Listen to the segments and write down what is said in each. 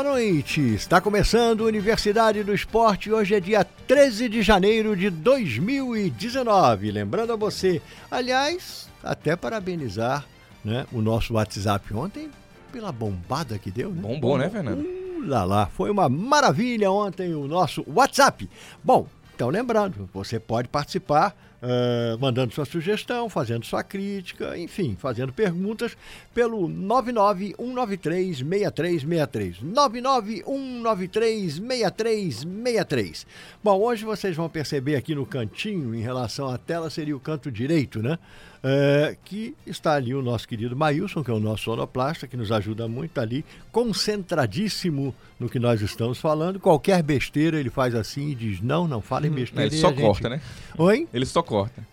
Boa noite! Está começando Universidade do Esporte. Hoje é dia 13 de janeiro de 2019. Lembrando a você, aliás, até parabenizar né, o nosso WhatsApp ontem pela bombada que deu. Né? Bombou, né, Fernando? Uh, lá, lá. Foi uma maravilha ontem o nosso WhatsApp. Bom, então lembrando, você pode participar uh, mandando sua sugestão, fazendo sua crítica, enfim, fazendo perguntas pelo 991936363. 991936363. Bom, hoje vocês vão perceber aqui no cantinho, em relação à tela, seria o canto direito, né? Uh, que está ali o nosso querido Mailson, que é o nosso sonoplasta, que nos ajuda muito tá ali, concentradíssimo no que nós estamos falando. Qualquer besteira ele faz assim e diz: não, não falem besteira. Ele só gente... corta, né? Oi? Ele só corta.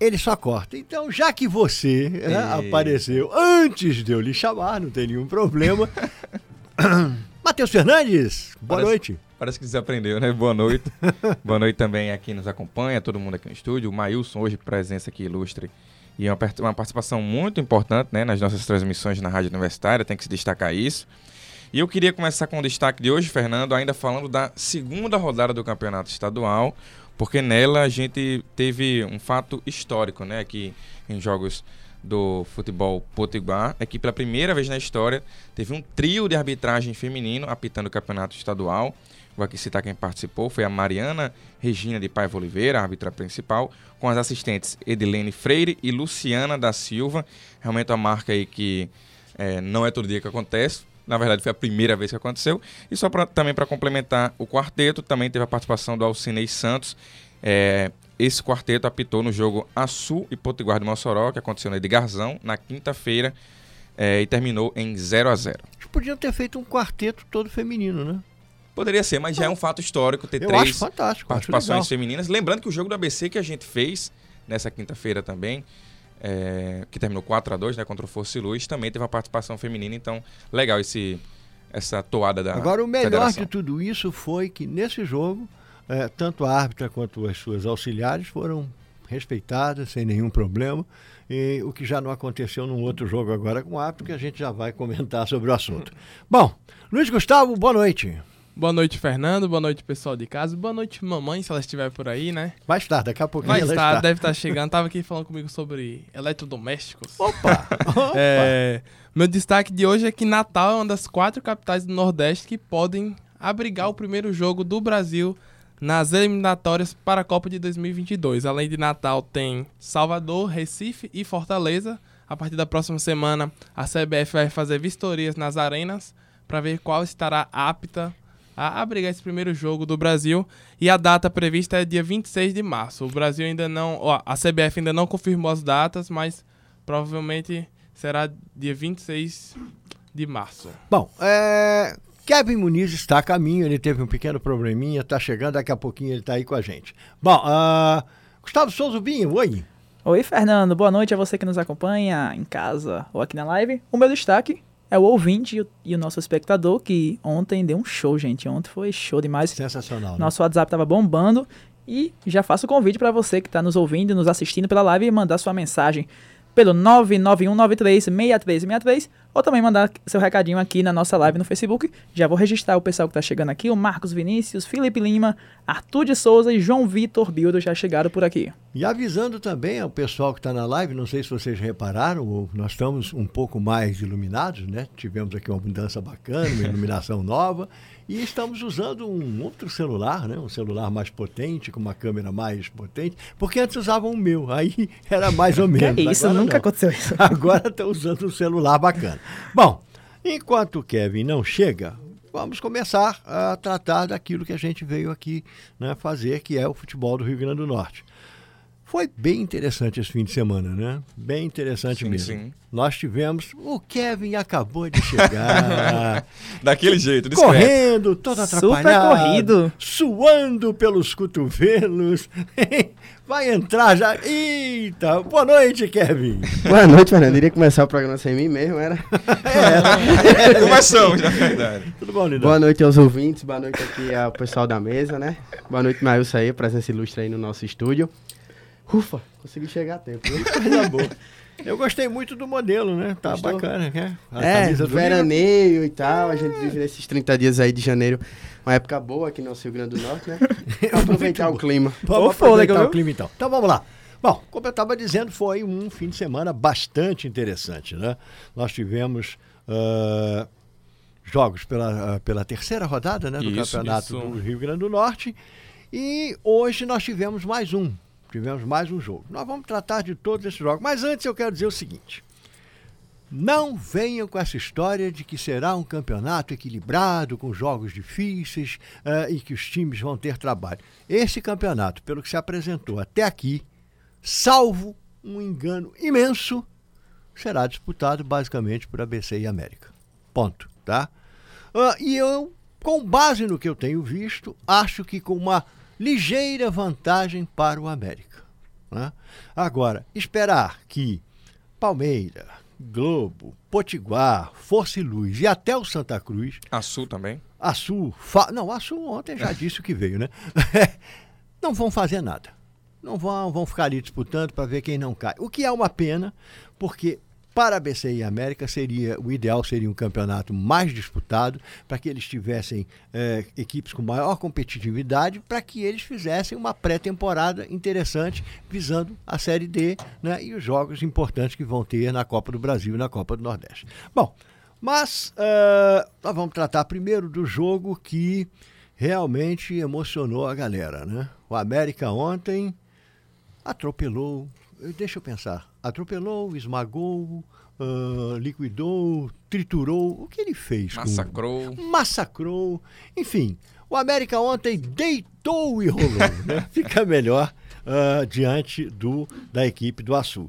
Ele só corta. Então, já que você né, apareceu antes de eu lhe chamar, não tem nenhum problema. Matheus Fernandes, boa parece, noite. Parece que desaprendeu, né? Boa noite. boa noite também a quem nos acompanha, todo mundo aqui no estúdio. O Mailson, hoje, presença aqui ilustre. E é uma, uma participação muito importante né, nas nossas transmissões na Rádio Universitária, tem que se destacar isso. E eu queria começar com o destaque de hoje, Fernando, ainda falando da segunda rodada do Campeonato Estadual, porque nela a gente teve um fato histórico, né, aqui em jogos do futebol potiguar, é que pela primeira vez na história teve um trio de arbitragem feminino apitando o campeonato estadual. Vou aqui citar quem participou, foi a Mariana Regina de Paiva Oliveira, a árbitra principal, com as assistentes Edilene Freire e Luciana da Silva. Realmente uma marca aí que é, não é todo dia que acontece, na verdade, foi a primeira vez que aconteceu. E só pra, também para complementar o quarteto, também teve a participação do Alcinei Santos. É, esse quarteto apitou no jogo Açu e Potiguar de Mossoró, que aconteceu na Edgarzão, na quinta-feira, é, e terminou em 0 a 0 Eles podiam ter feito um quarteto todo feminino, né? Poderia ser, mas já é um fato histórico ter Eu três participações femininas. Lembrando que o jogo do ABC que a gente fez nessa quinta-feira também é, que terminou 4 a 2 né, contra o Força e Luz, também teve uma participação feminina, então legal esse, essa toada da Agora, o melhor federação. de tudo isso foi que nesse jogo, é, tanto a árbitra quanto as suas auxiliares foram respeitadas, sem nenhum problema, e o que já não aconteceu num outro jogo agora com o árbitro, que a gente já vai comentar sobre o assunto. Bom, Luiz Gustavo, boa noite. Boa noite, Fernando. Boa noite, pessoal de casa. Boa noite, mamãe, se ela estiver por aí, né? Vai estar, daqui a pouquinho Vai estar, deve estar chegando. Tava aqui falando comigo sobre eletrodomésticos. Opa! Opa! É, meu destaque de hoje é que Natal é uma das quatro capitais do Nordeste que podem abrigar o primeiro jogo do Brasil nas eliminatórias para a Copa de 2022. Além de Natal, tem Salvador, Recife e Fortaleza. A partir da próxima semana, a CBF vai fazer vistorias nas arenas para ver qual estará apta a abrigar esse primeiro jogo do Brasil e a data prevista é dia 26 de março. O Brasil ainda não, ó, a CBF ainda não confirmou as datas, mas provavelmente será dia 26 de março. Bom, é, Kevin Muniz está a caminho, ele teve um pequeno probleminha, está chegando, daqui a pouquinho ele está aí com a gente. Bom, uh, Gustavo Souza Binho, oi. Oi, Fernando, boa noite a você que nos acompanha em casa ou aqui na live. O meu destaque é o ouvinte e o, e o, nosso espectador, que ontem deu um show, gente. Ontem foi show demais. Sensacional. Né? Nosso WhatsApp tava bombando. E já faço o convite para você que está nos ouvindo, nos assistindo pela live e mandar sua mensagem pelo 991936363 ou também mandar seu recadinho aqui na nossa live no Facebook. Já vou registrar o pessoal que está chegando aqui, o Marcos Vinícius, Felipe Lima, Arthur de Souza e João Vitor Bildo já chegaram por aqui. E avisando também ao pessoal que está na live, não sei se vocês repararam, nós estamos um pouco mais iluminados, né? Tivemos aqui uma mudança bacana, uma iluminação nova. E estamos usando um outro celular, né? um celular mais potente, com uma câmera mais potente, porque antes usavam o meu, aí era mais ou menos. Que isso, Agora nunca não. aconteceu isso. Agora estão usando um celular bacana. Bom, enquanto o Kevin não chega, vamos começar a tratar daquilo que a gente veio aqui né, fazer, que é o futebol do Rio Grande do Norte. Foi bem interessante esse fim de semana, né? Bem interessante Sim, mesmo. sim. Nós tivemos. O Kevin acabou de chegar. Daquele jeito, discreto. correndo, todo Super atrapalhado. corrido. Suando pelos cotovelos. Vai entrar já. Eita! Boa noite, Kevin. Boa noite, Fernando. Iria começar o programa sem mim mesmo, era? Começamos, na verdade. Tudo bom, Lindão? Boa noite aos ouvintes, boa noite aqui ao pessoal da mesa, né? Boa noite, Maílson aí, presença ilustre aí no nosso estúdio. Ufa, consegui chegar a tempo. Coisa boa. Eu gostei muito do modelo, né? Tá Gostou? bacana, né? A É, veraneio e tal, a gente vive nesses 30 dias aí de janeiro, uma época boa aqui no nosso Rio Grande do Norte, né? Pra aproveitar o clima. Vamos aproveitar o clima então. Então vamos lá. Bom, como eu estava dizendo, foi um fim de semana bastante interessante, né? Nós tivemos ah, jogos pela, ah, pela terceira rodada né, do Isso, Campeonato isso. do Rio Grande do Norte e hoje nós tivemos mais um. Tivemos mais um jogo. Nós vamos tratar de todos esses jogos. Mas antes eu quero dizer o seguinte. Não venham com essa história de que será um campeonato equilibrado, com jogos difíceis eh, e que os times vão ter trabalho. Esse campeonato, pelo que se apresentou até aqui, salvo um engano imenso, será disputado basicamente por ABC e América. Ponto, tá? Ah, e eu, com base no que eu tenho visto, acho que com uma ligeira vantagem para o América. né? Agora, esperar que Palmeira, Globo, Potiguar, Força e Luz e até o Santa Cruz A Sul também. a Sul, fa... não, a Sul ontem já disse o que veio, né? não vão fazer nada. Não vão, vão ficar ali disputando para ver quem não cai. O que é uma pena, porque para a BC e América seria o ideal seria um campeonato mais disputado para que eles tivessem eh, equipes com maior competitividade para que eles fizessem uma pré-temporada interessante visando a Série D né, e os jogos importantes que vão ter na Copa do Brasil e na Copa do Nordeste. Bom, mas eh, nós vamos tratar primeiro do jogo que realmente emocionou a galera, né? O América ontem atropelou, deixa eu pensar, atropelou, esmagou, ah, liquidou, triturou, o que ele fez? com- Massacrou. massacrou, enfim. O América ontem deitou e rolou, né? Fica melhor ah, diante do da equipe do Açu.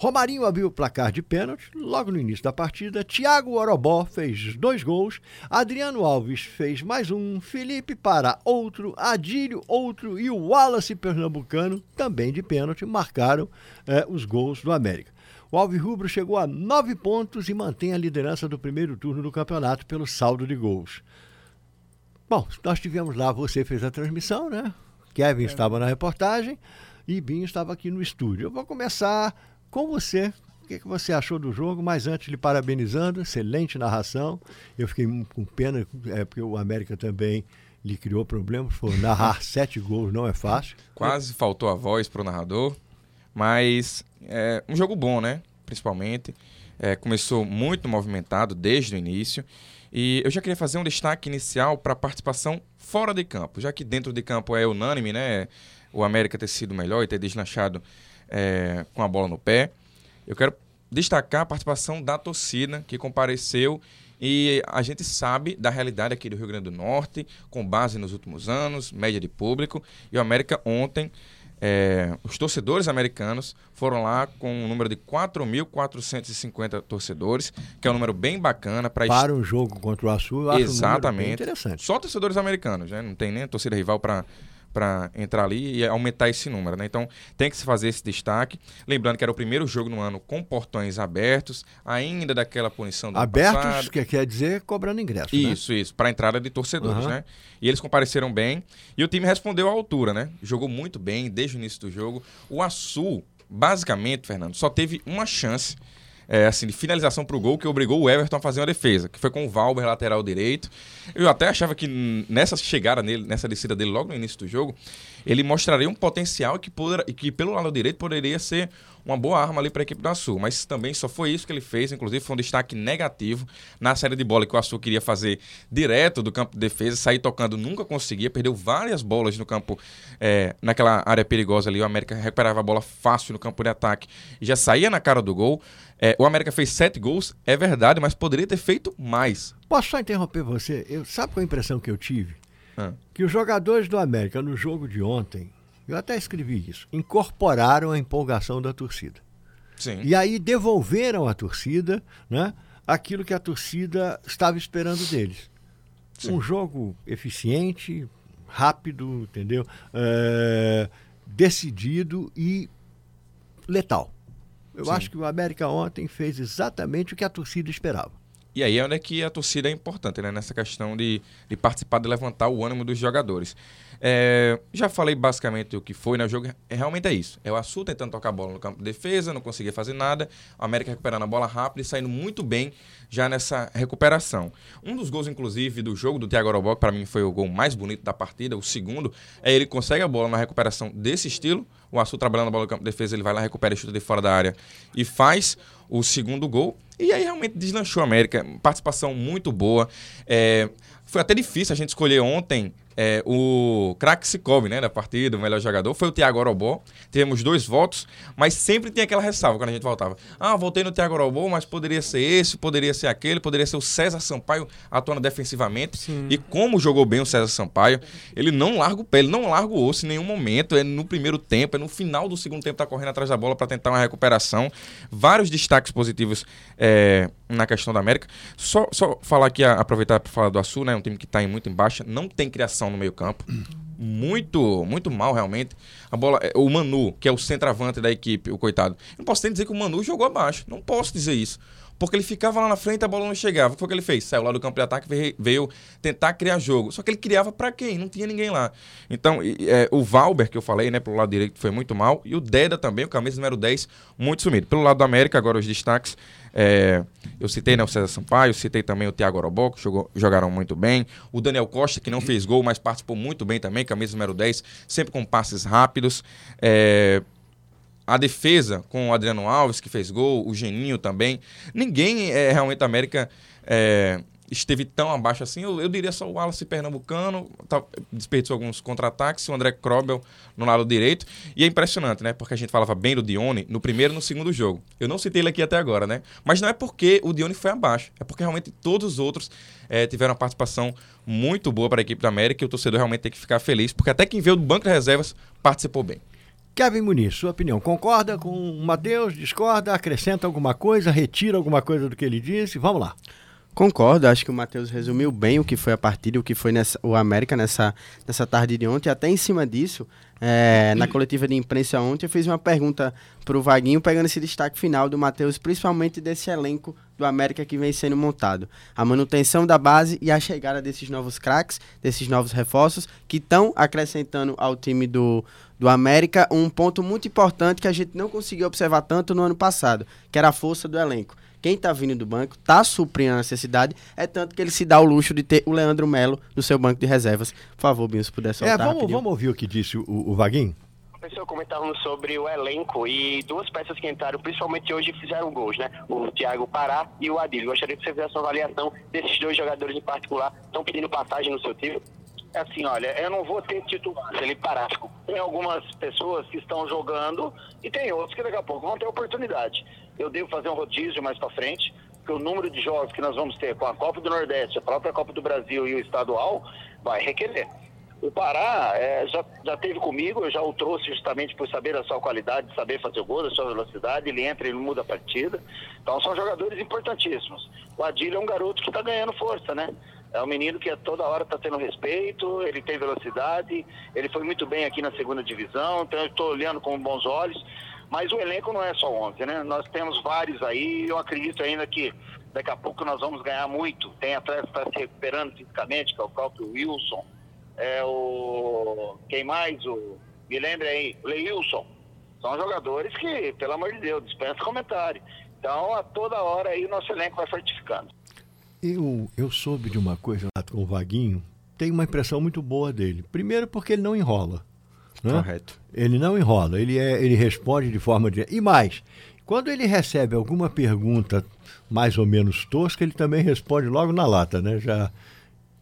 Romarinho abriu o placar de pênalti logo no início da partida. Thiago Orobó fez dois gols. Adriano Alves fez mais um. Felipe Pará outro. Adílio outro. E o Wallace Pernambucano, também de pênalti, marcaram eh, os gols do América. O Alves Rubro chegou a nove pontos e mantém a liderança do primeiro turno do campeonato pelo saldo de gols. Bom, nós tivemos lá, você fez a transmissão, né? Kevin estava na reportagem e Binho estava aqui no estúdio. Eu vou começar com você. O que, que você achou do jogo? Mas antes, lhe parabenizando, excelente narração. Eu fiquei com pena, é, porque o América também lhe criou problemas. Foi narrar sete gols não é fácil. Quase faltou a voz pro narrador. Mas é um jogo bom, né? Principalmente. É, começou muito movimentado desde o início. E eu já queria fazer um destaque inicial para a participação fora de campo, já que dentro de campo é unânime, né? O América ter sido melhor e ter deslanchado é, com a bola no pé. Eu quero destacar a participação da torcida que compareceu e a gente sabe da realidade aqui do Rio Grande do Norte, com base nos últimos anos, média de público. E o América ontem, é, os torcedores americanos foram lá com um número de 4.450 torcedores, que é um número bem bacana para Para um jogo contra o Açu, eu acho um Exatamente. interessante. Só torcedores americanos, né? Não tem nem torcida rival para para entrar ali e aumentar esse número, né? Então tem que se fazer esse destaque. Lembrando que era o primeiro jogo no ano com portões abertos, ainda daquela punição do Abertos, passado. que quer dizer cobrando ingresso, né? Isso, isso, para entrada de torcedores, Aham. né? E eles compareceram bem e o time respondeu à altura, né? Jogou muito bem desde o início do jogo. O Açul, basicamente, Fernando, só teve uma chance é, assim, de finalização pro gol que obrigou o Everton a fazer uma defesa, que foi com o Valber, lateral direito. Eu até achava que nessa chegada nele, nessa descida dele logo no início do jogo, ele mostraria um potencial que, poder, que pelo lado direito poderia ser uma boa arma ali para a equipe do Açul. Mas também só foi isso que ele fez, inclusive foi um destaque negativo na série de bola que o Açul queria fazer direto do campo de defesa, sair tocando nunca conseguia, perdeu várias bolas no campo, é, naquela área perigosa ali. O América recuperava a bola fácil no campo de ataque já saía na cara do gol. É, o América fez sete gols, é verdade, mas poderia ter feito mais. Posso só interromper você? Eu, sabe qual a impressão que eu tive? Ah. Que os jogadores do América no jogo de ontem, eu até escrevi isso, incorporaram a empolgação da torcida. Sim. E aí devolveram à torcida né, aquilo que a torcida estava esperando deles. Sim. Um jogo eficiente, rápido, entendeu? É, decidido e letal. Eu Sim. acho que o América ontem fez exatamente o que a torcida esperava. E aí é onde é que a torcida é importante, né? Nessa questão de, de participar, de levantar o ânimo dos jogadores. É, já falei basicamente o que foi, né? O jogo é- realmente é isso. É o Açu tentando tocar a bola no campo de defesa, não conseguia fazer nada. O América recuperando a bola rápido e saindo muito bem já nessa recuperação. Um dos gols, inclusive, do jogo do Thiago Orobó, que para mim foi o gol mais bonito da partida, o segundo, é ele consegue a bola na recuperação desse estilo. O Açu trabalhando a bola no campo de defesa, ele vai lá, recupera e chuta de fora da área e faz o segundo gol. E aí realmente deslanchou a América. Participação muito boa. É, foi até difícil a gente escolher ontem é, o craque Sikov, né, da partida, o melhor jogador. Foi o Thiago Orobó. Tivemos dois votos, mas sempre tem aquela ressalva quando a gente voltava. Ah, voltei no Thiago Orobó, mas poderia ser esse, poderia ser aquele, poderia ser o César Sampaio atuando defensivamente. E como jogou bem o César Sampaio, ele não larga o pé, ele não larga o osso em nenhum momento. É no primeiro tempo, é no final do segundo tempo, tá correndo atrás da bola para tentar uma recuperação. Vários destaques positivos é, na questão da América. Só, só falar aqui, aproveitar para falar do Açu, né? Um time que está muito em baixa, não tem criação no meio-campo. Muito, muito mal, realmente. A bola, é, o Manu, que é o centroavante da equipe, o coitado. Eu não posso nem dizer que o Manu jogou abaixo. Não posso dizer isso. Porque ele ficava lá na frente a bola não chegava. O que foi que ele fez? Saiu lá do campo de ataque veio, veio tentar criar jogo. Só que ele criava pra quem? Não tinha ninguém lá. Então, é, o Valber, que eu falei, né, pelo lado direito, foi muito mal. E o Deda também, o camisa número 10, muito sumido. Pelo lado do América, agora os destaques. É, eu citei né, o César Sampaio, citei também o Thiago Orobó, que jogou- jogaram muito bem. O Daniel Costa, que não fez gol, mas participou muito bem também, camisa número 10, sempre com passes rápidos. É, a defesa com o Adriano Alves, que fez gol, o Geninho também. Ninguém é, realmente da América é, esteve tão abaixo assim. Eu, eu diria só o Wallace Pernambucano, tá, desperdiçou alguns contra-ataques, o André Krobel no lado direito. E é impressionante, né? Porque a gente falava bem do Dione no primeiro e no segundo jogo. Eu não citei ele aqui até agora, né? Mas não é porque o Dione foi abaixo, é porque realmente todos os outros é, tiveram uma participação muito boa para a equipe da América e o torcedor realmente tem que ficar feliz, porque até quem veio do banco de reservas participou bem. Kevin Muniz, sua opinião, concorda com o Matheus? Discorda? Acrescenta alguma coisa? Retira alguma coisa do que ele disse? Vamos lá. Concordo, acho que o Matheus resumiu bem o que foi a partida, o que foi nessa, o América nessa, nessa tarde de ontem. Até em cima disso, é, na coletiva de imprensa ontem, eu fiz uma pergunta para o Vaguinho, pegando esse destaque final do Matheus, principalmente desse elenco do América que vem sendo montado. A manutenção da base e a chegada desses novos craques, desses novos reforços, que estão acrescentando ao time do, do América um ponto muito importante que a gente não conseguiu observar tanto no ano passado, que era a força do elenco. Quem tá vindo do banco tá suprindo a necessidade, é tanto que ele se dá o luxo de ter o Leandro Melo no seu banco de reservas. Por favor, Binho, se puder soltar É, vamos, rapidinho. vamos ouvir o que disse o, o Vaguinho? Pessoal, comentávamos sobre o elenco e duas peças que entraram, principalmente hoje, fizeram gols, né? O Thiago Pará e o Adil. Gostaria que você fizesse uma avaliação desses dois jogadores em particular. Estão pedindo passagem no seu time? Assim, olha, eu não vou ter titular, Felipe Parasco. Tem algumas pessoas que estão jogando e tem outros que daqui a pouco vão ter oportunidade. Eu devo fazer um rodízio mais para frente, porque o número de jogos que nós vamos ter com a Copa do Nordeste, a própria Copa do Brasil e o estadual vai requerer. O Pará é, já, já teve comigo, eu já o trouxe justamente por saber a sua qualidade, saber fazer o gol, a sua velocidade, ele entra, ele muda a partida. Então são jogadores importantíssimos. O Adílio é um garoto que está ganhando força, né? É um menino que a toda hora está tendo respeito, ele tem velocidade, ele foi muito bem aqui na segunda divisão, então eu estou olhando com bons olhos. Mas o elenco não é só 11, né? Nós temos vários aí, eu acredito ainda que daqui a pouco nós vamos ganhar muito. Tem atleta que está se recuperando fisicamente, que é o próprio Wilson, é o. Quem mais? O. Me lembre aí, o Leilson. São jogadores que, pelo amor de Deus, dispensa comentário. Então, a toda hora aí o nosso elenco vai fortificando. Eu, eu soube de uma coisa lá com o Vaguinho, tenho uma impressão muito boa dele. Primeiro porque ele não enrola. Né? Correto. Ele não enrola, ele, é, ele responde de forma direta. E mais, quando ele recebe alguma pergunta mais ou menos tosca, ele também responde logo na lata, né? Já,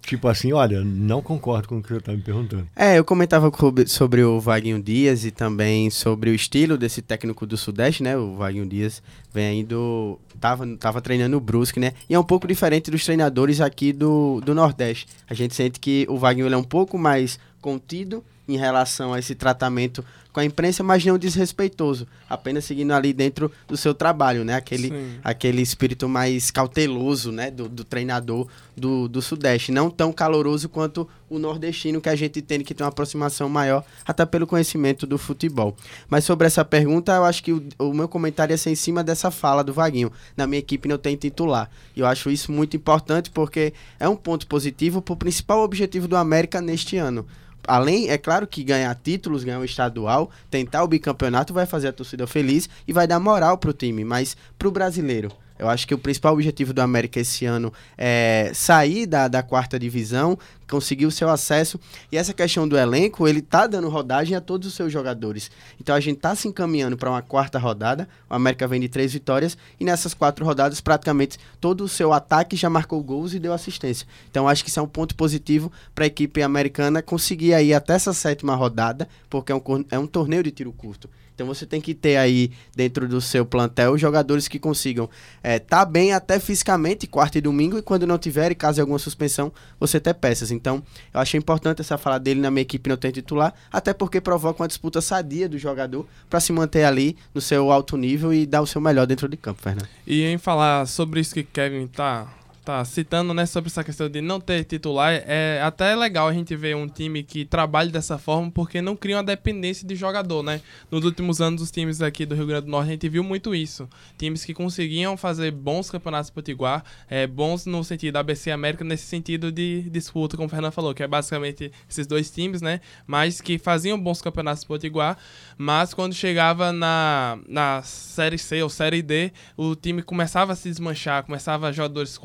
tipo assim, olha, não concordo com o que você está me perguntando. É, eu comentava co- sobre o Vaguinho Dias e também sobre o estilo desse técnico do Sudeste, né? O Vaguinho Dias vem aí do. Tava, tava treinando o Brusque, né? E é um pouco diferente dos treinadores aqui do, do Nordeste. A gente sente que o Vaguinho é um pouco mais contido em relação a esse tratamento com a imprensa, mas não desrespeitoso, apenas seguindo ali dentro do seu trabalho, né? Aquele, Sim. aquele espírito mais cauteloso, né? Do, do treinador do, do Sudeste, não tão caloroso quanto o nordestino, que a gente tem que ter uma aproximação maior, até pelo conhecimento do futebol. Mas sobre essa pergunta, eu acho que o, o meu comentário ia ser em cima dessa fala do Vaguinho. Na minha equipe não tem titular. E eu acho isso muito importante porque é um ponto positivo para o principal objetivo do América neste ano. Além, é claro que ganhar títulos, ganhar o estadual, tentar o bicampeonato vai fazer a torcida feliz e vai dar moral pro time, mas pro brasileiro. Eu acho que o principal objetivo do América esse ano é sair da, da quarta divisão, conseguir o seu acesso. E essa questão do elenco, ele tá dando rodagem a todos os seus jogadores. Então a gente tá se encaminhando para uma quarta rodada. O América vem de três vitórias e nessas quatro rodadas, praticamente todo o seu ataque já marcou gols e deu assistência. Então acho que isso é um ponto positivo para a equipe americana conseguir aí até essa sétima rodada, porque é um, é um torneio de tiro curto. Então você tem que ter aí dentro do seu plantel jogadores que consigam estar bem até fisicamente quarta e domingo e quando não tiver, e caso alguma suspensão, você ter peças. Então eu achei importante essa fala dele na minha equipe não ter titular, até porque provoca uma disputa sadia do jogador para se manter ali no seu alto nível e dar o seu melhor dentro de campo, Fernando. E em falar sobre isso que Kevin tá, tá citando, né, sobre essa questão de não ter titular, é até legal a gente ver um time que trabalhe dessa forma, porque não cria uma dependência de jogador, né? Nos últimos anos, os times aqui do Rio Grande do Norte, a gente viu muito isso. Times que conseguiam fazer bons campeonatos potiguar, é, bons no sentido ABC América, nesse sentido de disputa, como o Fernando falou, que é basicamente esses dois times, né? Mas que faziam bons campeonatos potiguar, mas quando chegava na, na Série C ou Série D, o time começava a se desmanchar, começava jogadores se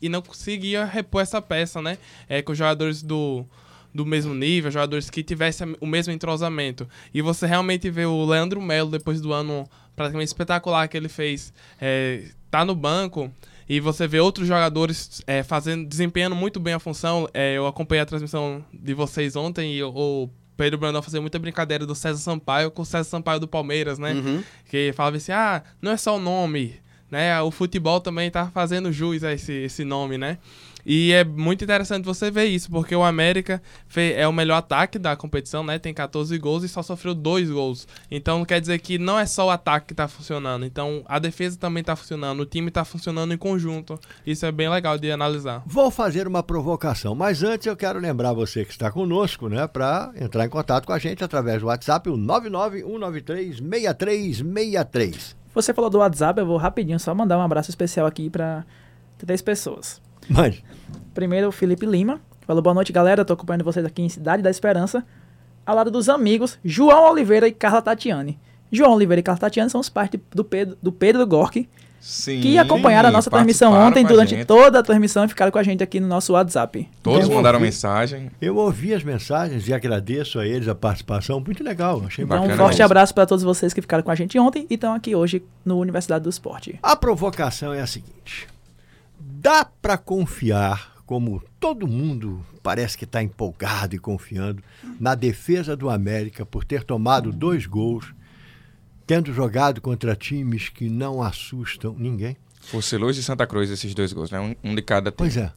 e não conseguia repor essa peça, né? É, com jogadores do, do mesmo nível, jogadores que tivessem o mesmo entrosamento. E você realmente vê o Leandro Melo, depois do ano praticamente espetacular que ele fez, é, tá no banco. E você vê outros jogadores é, fazendo, desempenhando muito bem a função. É, eu acompanhei a transmissão de vocês ontem e o- o Pedro Brandão fazia muita brincadeira do César Sampaio com o César Sampaio do Palmeiras, né? Uhum. Que falava assim, ah, não é só o nome, né? O futebol também tá fazendo jus a esse, esse nome, né? E é muito interessante você ver isso, porque o América é o melhor ataque da competição, né? Tem 14 gols e só sofreu dois gols. Então quer dizer que não é só o ataque que tá funcionando. Então a defesa também tá funcionando, o time tá funcionando em conjunto. Isso é bem legal de analisar. Vou fazer uma provocação, mas antes eu quero lembrar você que está conosco, né, para entrar em contato com a gente através do WhatsApp, o 991936363. Você falou do WhatsApp, eu vou rapidinho só mandar um abraço especial aqui pra três pessoas. Mande. Primeiro, o Felipe Lima. Falou, boa noite, galera. Tô acompanhando vocês aqui em Cidade da Esperança. Ao lado dos amigos, João Oliveira e Carla Tatiane. João Oliveira e Carla Tatiane são os pais do Pedro, do Pedro Gork, Sim. que acompanharam a nossa transmissão ontem, durante gente. toda a transmissão, e ficaram com a gente aqui no nosso WhatsApp. Todos Eu mandaram ouvi. mensagem. Eu ouvi as mensagens e agradeço a eles a participação, muito legal, achei Então, um forte mesmo. abraço para todos vocês que ficaram com a gente ontem e estão aqui hoje no Universidade do Esporte. A provocação é a seguinte: dá para confiar, como todo mundo parece que está empolgado e confiando, na defesa do América por ter tomado dois gols, tendo jogado contra times que não assustam ninguém? Fosse Luz e Santa Cruz esses dois gols, né? Um, um de cada time. Pois é.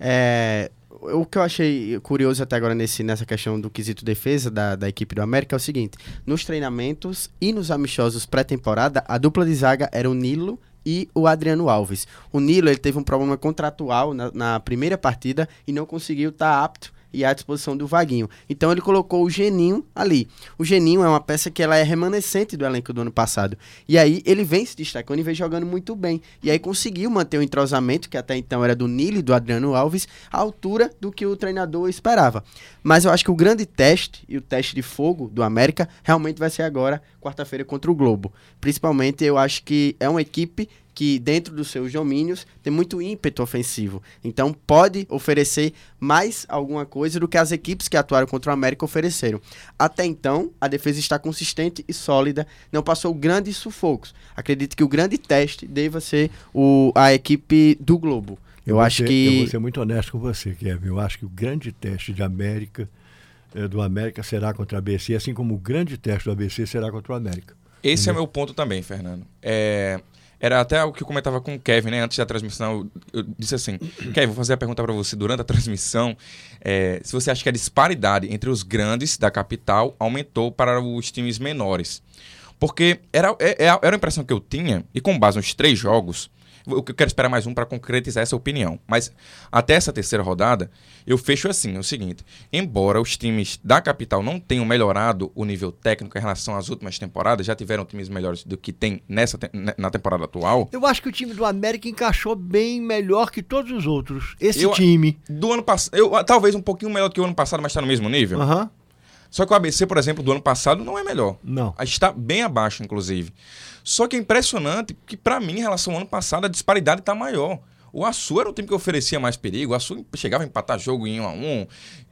É, o que eu achei curioso até agora nesse, nessa questão do quesito defesa da, da equipe do América é o seguinte: nos treinamentos e nos amistosos pré-temporada, a dupla de zaga era o Nilo e o Adriano Alves. O Nilo ele teve um problema contratual na, na primeira partida e não conseguiu estar apto e à disposição do Vaguinho. Então ele colocou o Geninho ali. O Geninho é uma peça que ela é remanescente do elenco do ano passado. E aí ele vem se destacando e vem jogando muito bem. E aí conseguiu manter o entrosamento, que até então era do Nilo e do Adriano Alves, à altura do que o treinador esperava. Mas eu acho que o grande teste e o teste de fogo do América realmente vai ser agora, quarta-feira, contra o Globo. Principalmente eu acho que é uma equipe que dentro dos seus domínios tem muito ímpeto ofensivo. Então pode oferecer mais alguma coisa do que as equipes que atuaram contra o América ofereceram. Até então, a defesa está consistente e sólida, não passou grandes sufocos. Acredito que o grande teste deva ser o, a equipe do Globo. Eu, vou acho ser- Eu que vou ser muito honesto com você, Kevin. Eu acho que o grande teste de América, eh, do América será contra a ABC, assim como o grande teste do ABC será contra o América. Esse é meu ponto também, Fernando. É, Era até o que eu comentava com o Kevin, né? Antes da transmissão, eu, eu disse assim: Kevin, vou fazer a pergunta para você durante a transmissão. é, se você acha que a disparidade entre os grandes da capital aumentou para os times menores. Porque era, é- é- era a impressão que eu tinha, e com base nos três jogos, eu eu quero esperar mais um para concretizar essa opinião. Mas até essa terceira rodada, eu fecho assim: é o seguinte. Embora os times da capital não tenham melhorado o nível técnico em relação às últimas temporadas, já tiveram times melhores do que tem nessa, te- na temporada atual. Eu acho que o time do América encaixou bem melhor que todos os outros. Esse Eu- time. Do ano passado, talvez um pouquinho melhor do que o ano passado, mas está no mesmo nível. Aham. Só que o ABC, por exemplo, do ano passado não é melhor. Não. Está bem abaixo, inclusive. Só que é impressionante que, para mim, em relação ao ano passado, a disparidade está maior. O Açu era o time que oferecia mais perigo. O Açu chegava a empatar jogo em 1 a 1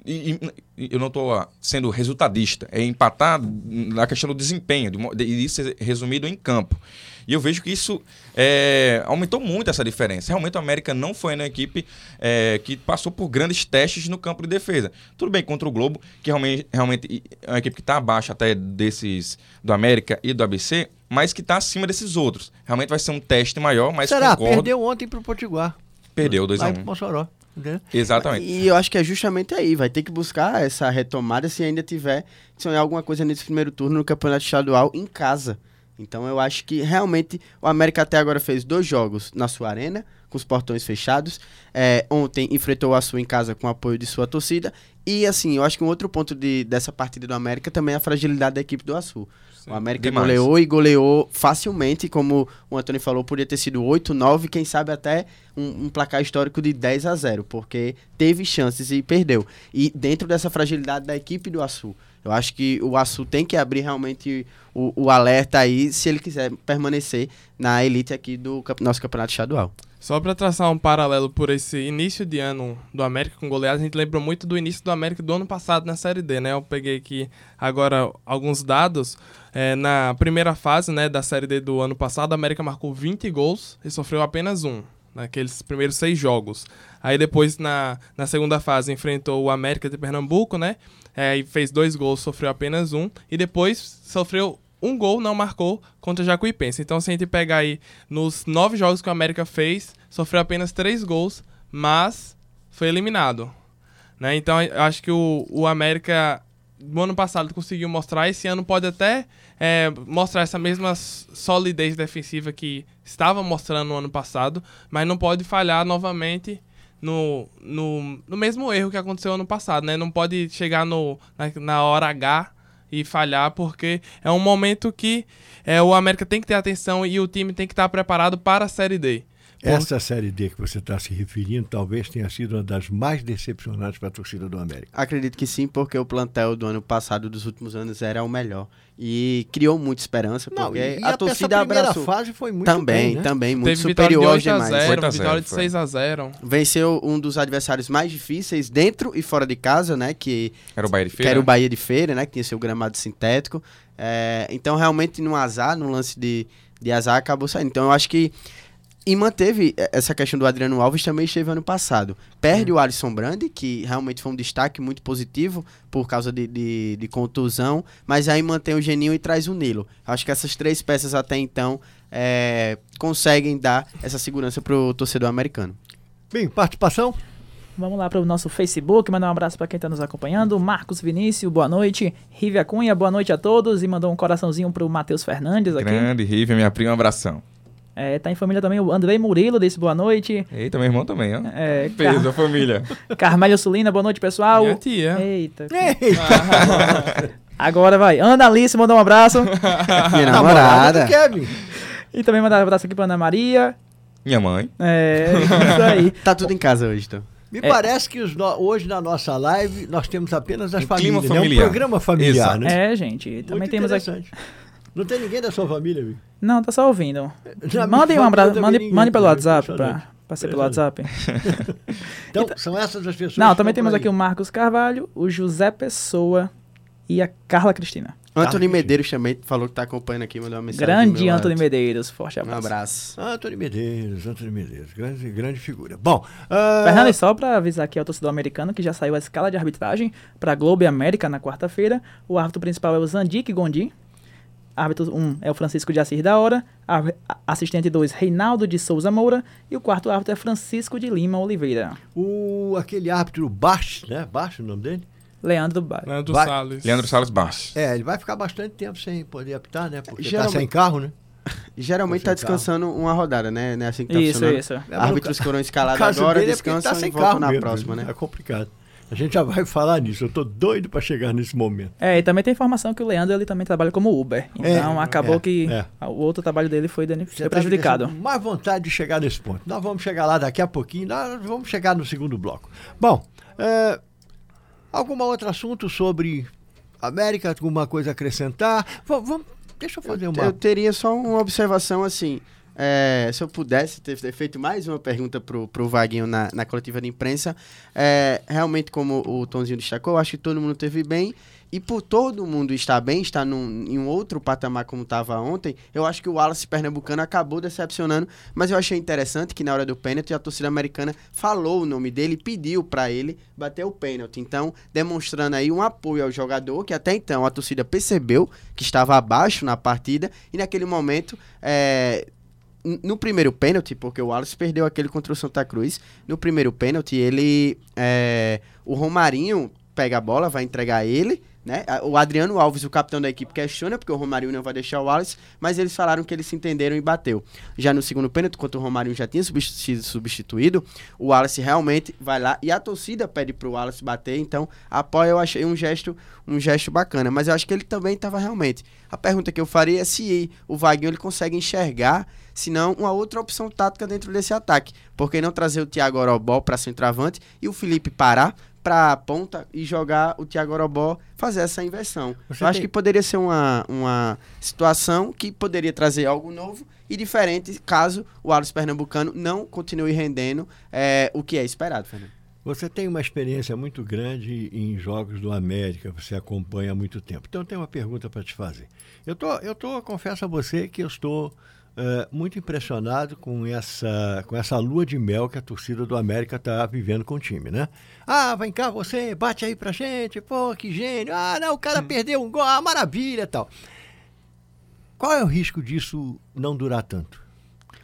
e, e- e eu não estou sendo resultadista. É empatar na questão do desempenho, de de- isso é resumido em campo. E eu vejo que isso é, aumentou muito essa diferença. Realmente o América não foi uma equipe é, que passou por grandes testes no campo de defesa. Tudo bem contra o Globo, que realmente, realmente é uma equipe que está abaixo até desses do América e do ABC, mas que está acima desses outros. Realmente vai ser um teste maior, mas Será? concordo. Perdeu ontem pro Potiguar. Perdeu Lá em 2x1. Mossoró. Entendeu? Exatamente. E eu acho que é justamente aí, vai ter que buscar essa retomada se ainda tiver que sonhar alguma coisa nesse primeiro turno no campeonato estadual em casa. Então eu acho que realmente o América até agora fez dois jogos na sua arena, com os portões fechados. É, ontem enfrentou o Açu em casa com o apoio de sua torcida. E assim, eu acho que um outro ponto de, dessa partida do América também é a fragilidade da equipe do Açu. O América demais. goleou e goleou facilmente, como o Antônio falou, podia ter sido 8, 9, quem sabe até um, um placar histórico de 10 a 0, porque teve chances e perdeu. E dentro dessa fragilidade da equipe do Açu, eu acho que o Açu tem que abrir realmente o, o alerta aí, se ele quiser permanecer na elite aqui do nosso campeonato estadual. Só para traçar um paralelo por esse início de ano do América com goleadas, a gente lembra muito do início do América do ano passado na Série D, né? Eu peguei aqui agora alguns dados. É, na primeira fase né, da Série D do ano passado, a América marcou 20 gols e sofreu apenas um, naqueles primeiros seis jogos. Aí depois, na, na segunda fase, enfrentou o América de Pernambuco, né? É, e fez dois gols, sofreu apenas um. E depois sofreu um gol, não marcou contra Jacuipense. Então, se a gente pegar aí nos nove jogos que o América fez, sofreu apenas três gols, mas foi eliminado. Né? Então, eu acho que o, o América, no ano passado, conseguiu mostrar. Esse ano pode até é, mostrar essa mesma solidez defensiva que estava mostrando no ano passado, mas não pode falhar novamente no, no, no mesmo erro que aconteceu ano passado. Né? Não pode chegar no, na, na hora H e falhar, porque é um momento que é, o América tem que ter atenção e o time tem que estar preparado para a Série D. Essa Série D que você está se referindo talvez tenha sido uma das mais decepcionantes para a torcida do América. Acredito que sim, porque o plantel do ano passado, dos últimos anos, era o melhor. E criou muita esperança, porque e, e a até torcida essa primeira abraçou. fase foi muito também, bem, né? também, muito Teve superior 8 a demais. 0, 8 a 0, vitória de foi. 6 a 0. Venceu um dos adversários mais difíceis dentro e fora de casa, né? Que, Era o Bahia de que Feira. era o né? Bahia de Feira, né? Que tinha seu gramado sintético. É, então, realmente, no azar, no lance de, de azar, acabou saindo. Então, eu acho que. E manteve eh, essa questão do Adriano Alves também esteve ano passado. Perde o Alisson Brandi, que realmente foi um destaque muito positivo por causa de, de, de contusão, mas aí mantém o Geninho e traz o Nilo. Acho que essas três peças até então eh, conseguem dar essa segurança pro torcedor americano. Bem, participação? Vamos lá para o nosso Facebook, mandar um abraço para quem está nos acompanhando. Marcos Vinícius, boa noite. Rívia Cunha, boa noite a todos. E mandou um coraçãozinho para o Matheus Fernandes aqui. Grande, Rive, minha prima, um abração. É, tá em família também o Andrei Murilo, disse boa noite. Eita, meu irmão também, ó. É, Peso, a família. Car... Carmelho Sulina, boa noite, pessoal. Minha tia. Eita. Agora vai. Ana Alice, mandou um abraço. Minha Namorada Kevin. e também mandar um abraço aqui para Ana Maria. Minha mãe. É, isso aí. Tá tudo em casa hoje, então. Me É. parece que os no- hoje na nossa live nós temos apenas as clima famílias, né? familiar. Um programa familiar, Exato. né? É, gente. Também Muito temos aqui. Não tem ninguém da sua família, viu? Não, tá só ouvindo. Mandem um abraço. Mande, mande pelo? WhatsApp pra, ser pelo WhatsApp. Então, são essas as pessoas. Não, também temos aqui o Marcos Carvalho, o José Pessoa e a Carla Cristina. Antônio Medeiros também falou que tá acompanhando aqui, mandou uma mensagem. Grande Antônio. Medeiros. Forte Um abraço. abraço. Antônio Medeiros, Antônio Medeiros, grande, grande figura. Bom, ah, Fernando, e só pra avisar aqui ao torcedor americano que já saiu a escala de arbitragem pra Globo e América na quarta-feira. O árbitro principal é o Zandik Gondi. Árbitro 1 um é o Francisco de Assis da Hora, assistente 2, Reinaldo de Souza Moura, e o quarto árbitro é Francisco de Lima Oliveira. O, aquele árbitro Baixo, né? Baixo o nome dele? Leandro Ba Leandro Vai- Salles. Leandro Salles Barros. É, ele vai ficar bastante tempo sem poder apitar, né? Porque tá Geralmente- sem carro, né? Geralmente tá Tá sem carro. descansando uma rodada, né? Não é assim que tá Isso, funcionando. isso. É, Árbitros foram escalados agora, é descansam tá sem e voltam carro na mesmo, próxima, né? É complicado. A gente já vai falar nisso. Eu tô doido pra chegar nesse momento. É, e também tem informação que o Leandro ele também trabalha como Uber. Então acabou é, que é. o outro trabalho dele foi, foi tá prejudicado. com mais vontade de chegar nesse ponto. Nós vamos chegar lá daqui a pouquinho. Nós vamos chegar no segundo bloco. Bom, é, algum outro assunto sobre América? Alguma coisa a acrescentar? Va- Vamos, deixa eu fazer uma. Eu teria só uma observação assim. É, se eu pudesse ter, feito mais uma pergunta pro, pro Vaguinho na, na coletiva de imprensa, é, realmente, como o Tonzinho destacou, acho que todo mundo teve bem. E por todo mundo estar bem, estar num, em um outro patamar como estava ontem, eu acho que o Wallace Pernambucano acabou decepcionando. Mas eu achei interessante que na hora do pênalti a torcida americana falou o nome dele e pediu para ele bater o pênalti. Então, demonstrando aí um apoio ao jogador, que até então a torcida percebeu que estava abaixo na partida e naquele momento. é, no primeiro pênalti, porque o Wallace perdeu aquele contra o Santa Cruz, no primeiro pênalti, ele. é, o Romarinho pega a bola, vai entregar ele. Né? O Adriano Alves, o capitão da equipe, questiona porque o Romarinho não vai deixar o Wallace, mas eles falaram que eles se entenderam e bateu. Já no segundo pênalti, quando o Romarinho já tinha sido substituído, o Wallace realmente vai lá e a torcida pede pro Wallace bater, então apoia, eu achei um gesto, um gesto bacana, mas eu acho que ele também estava realmente. A pergunta que eu faria é se o Vaguinho ele consegue enxergar, se não uma outra opção tática dentro desse ataque, porque não trazer o Thiago Orobó para centroavante e o Felipe parar para ponta e jogar o Thiago Orobó fazer essa inversão. Você eu acho tem- que poderia ser uma, uma situação que poderia trazer algo novo e diferente caso o Wallace Pernambucano não continue rendendo eh, o que é esperado, Fernando. Você tem uma experiência muito grande em jogos do América, você acompanha há muito tempo. Então eu tenho uma pergunta para te fazer. Eu tô, eu tô, confesso a você que eu estou eh, muito impressionado com essa, com essa lua de mel que a torcida do América está vivendo com o time, né? Ah, vem cá você, bate aí pra gente, pô, que gênio. Ah, não, o cara perdeu um gol, ah, maravilha tal. Qual é o risco disso não durar tanto?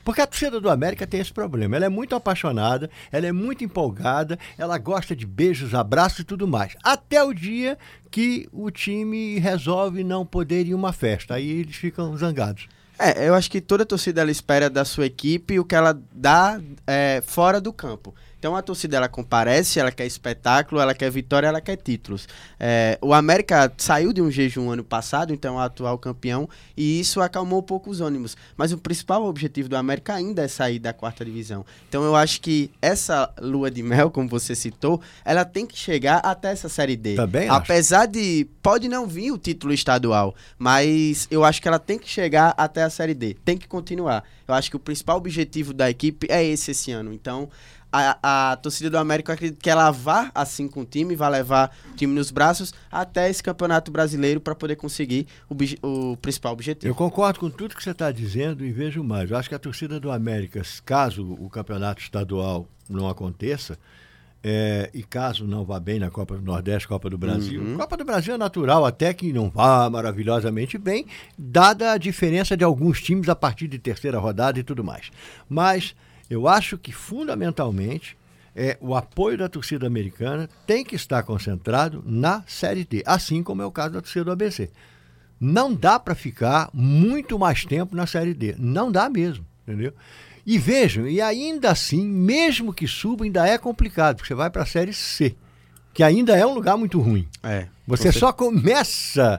Porque a torcida do América tem esse problema. Ela é muito apaixonada, ela é muito empolgada, ela gosta de beijos, abraços e tudo mais. Até o dia que o time resolve não poder ir em uma festa. Aí eles ficam zangados. É, eu acho que toda torcida ela espera da sua equipe o que ela dá é, fora do campo. Então a torcida ela comparece, ela quer espetáculo, ela quer vitória, ela quer títulos. É, o América saiu de um jejum ano passado, então é o atual campeão, e isso acalmou um pouco os ânimos. Mas o principal objetivo do América ainda é sair da quarta divisão. Então eu acho que essa lua de mel, como você citou, ela tem que chegar até essa série D. Também acho. Apesar de pode não vir o título estadual, mas eu acho que ela tem que chegar até a série D, tem que continuar. Eu acho que o principal objetivo da equipe é esse esse ano. Então, a, a torcida do América eu acredito que ela vá assim com o time, vai levar o time nos braços até esse campeonato brasileiro para poder conseguir o, o principal objetivo. Eu concordo com tudo que você está dizendo e vejo mais. Eu acho que a torcida do América, caso o campeonato estadual não aconteça, é, e caso não vá bem na Copa do Nordeste, Copa do Brasil, Uhum. Copa do Brasil é natural, até que não vá maravilhosamente bem, dada a diferença de alguns times a partir de terceira rodada e tudo mais. Mas eu acho que, fundamentalmente, é, o apoio da torcida americana tem que estar concentrado na Série D, assim como é o caso da torcida do ABC. Não dá para ficar muito mais tempo na Série D. Não dá mesmo, entendeu? E vejam, e ainda assim, mesmo que suba, ainda é complicado, porque você vai para a Série C, que ainda é um lugar muito ruim. É. Você só começa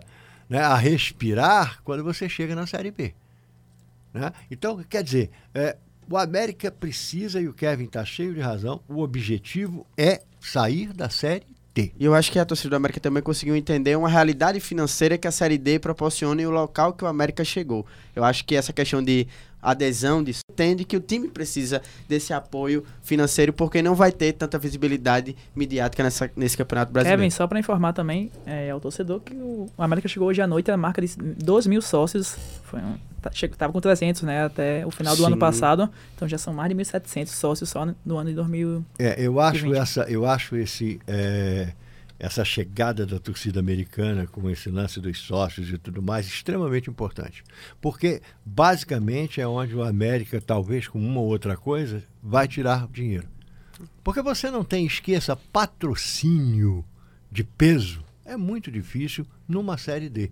né, a respirar quando você chega na Série B. né? Então, quer dizer, é, o América precisa, e o Kevin está cheio de razão, o objetivo é sair da Série D. E eu acho que a torcida do América também conseguiu entender uma realidade financeira que a Série D proporciona e o local que o América chegou. Eu acho que essa questão de adesão, de entende que o time precisa desse apoio financeiro porque não vai ter tanta visibilidade midiática nessa, nesse Campeonato Brasileiro. Kevin, só pra informar também é, ao torcedor que o América chegou hoje à noite a marca de 2 mil sócios. Foi um, tá, chegou, tava com 300, né? Até o final do ano Sim. passado. Então já são mais de 1.700 sócios só no, no ano de 2000. É, eu acho, essa, eu acho esse, é, essa chegada da torcida americana com esse lance dos sócios e tudo mais, extremamente importante. Porque, basicamente, é onde o América, talvez com uma ou outra coisa, vai tirar dinheiro. Porque você não tem, esqueça, patrocínio de peso. É muito difícil numa Série D.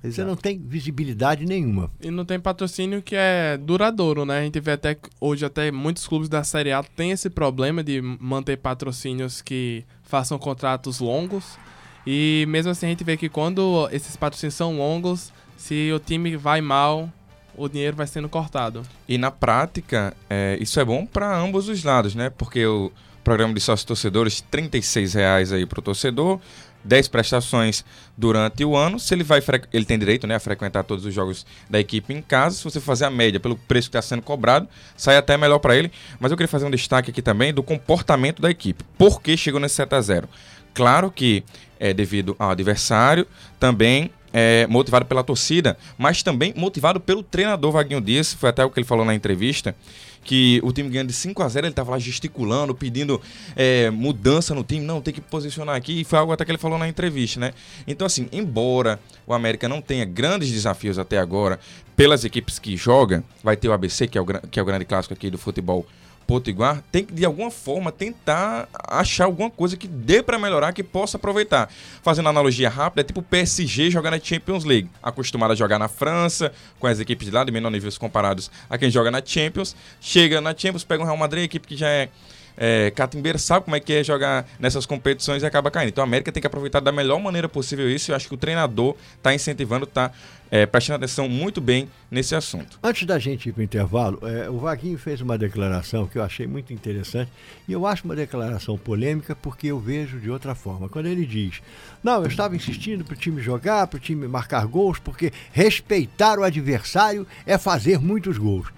Você Exato. não tem visibilidade nenhuma. E não tem patrocínio que é duradouro, né? A gente vê até que hoje até muitos clubes da Série A têm esse problema de manter patrocínios que façam contratos longos. E mesmo assim a gente vê que quando esses patrocínios são longos, se o time vai mal, o dinheiro vai sendo cortado. E na prática, é, isso é bom para ambos os lados, né? Porque o programa de sócios torcedores, 36 reais aí para o torcedor, 10 prestações durante o ano. Se ele vai ele tem direito né, a frequentar todos os jogos da equipe em casa. Se você fazer a média pelo preço que está sendo cobrado, sai até melhor para ele. Mas eu queria fazer um destaque aqui também do comportamento da equipe. Por que chegou nesse 7 a 0 Claro que é devido ao adversário, também é motivado pela torcida, mas também motivado pelo treinador Vaguinho Dias. Foi até o que ele falou na entrevista que o time ganhando de 5 a 0 ele estava lá gesticulando, pedindo é, mudança no time, não, tem que posicionar aqui, e foi algo até que ele falou na entrevista, né? Então, assim, embora o América não tenha grandes desafios até agora, pelas equipes que joga, vai ter o ABC, que é o, que é o grande clássico aqui do futebol potiguar, tem que de alguma forma tentar achar alguma coisa que dê para melhorar, que possa aproveitar. Fazendo analogia rápida, é tipo o PSG jogar na Champions League, acostumado a jogar na França, com as equipes de lá de menor níveis comparados a quem joga na Champions, chega na Champions, pega um Real Madrid, equipe que já é é, catimbeiro sabe como é que é jogar nessas competições e acaba caindo. Então a América tem que aproveitar da melhor maneira possível isso. Eu acho que o treinador está incentivando, está prestando atenção muito bem nesse assunto. Antes da gente ir para o intervalo, é, o Vaguinho fez uma declaração que eu achei muito interessante e eu acho uma declaração polêmica porque eu vejo de outra forma. Quando ele diz: Não, eu estava insistindo para o time jogar, para o time marcar gols, porque respeitar o adversário é fazer muitos gols.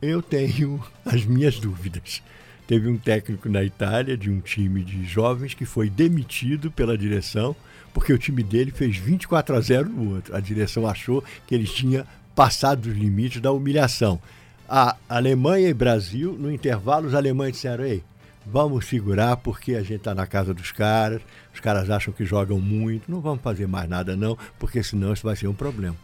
Eu tenho as minhas dúvidas. Teve um técnico na Itália de um time de jovens que foi demitido pela direção porque o time dele fez 24 a 0 no outro. A direção achou que ele tinha passado os limites da humilhação. A Alemanha e Brasil, no intervalo, os alemães disseram: Ei, vamos segurar porque a gente está na casa dos caras, os caras acham que jogam muito, não vamos fazer mais nada não, porque senão isso vai ser um problema.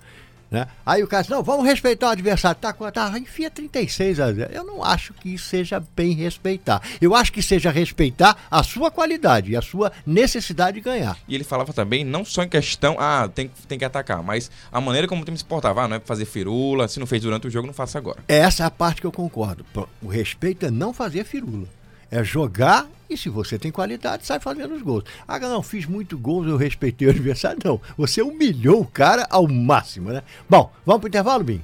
Né? Aí o cara disse, não, vamos respeitar o adversário. Tá, com- tá, enfia 36 a 0. Eu não acho que isso seja bem respeitar. Eu acho que seja respeitar a sua qualidade e a sua necessidade de ganhar. E ele falava também, não só em questão, ah, tem, tem que atacar, mas a maneira como o time se portava. Ah, não é fazer firula, se não fez durante o jogo, não faça agora. Essa é a parte que eu concordo. O respeito é não fazer firula. É jogar e se você tem qualidade, sai fazendo os gols. Ah, não, fiz muito gols, eu respeitei o adversário. Não, você humilhou o cara ao máximo, né? Bom, vamos pro intervalo, Bim?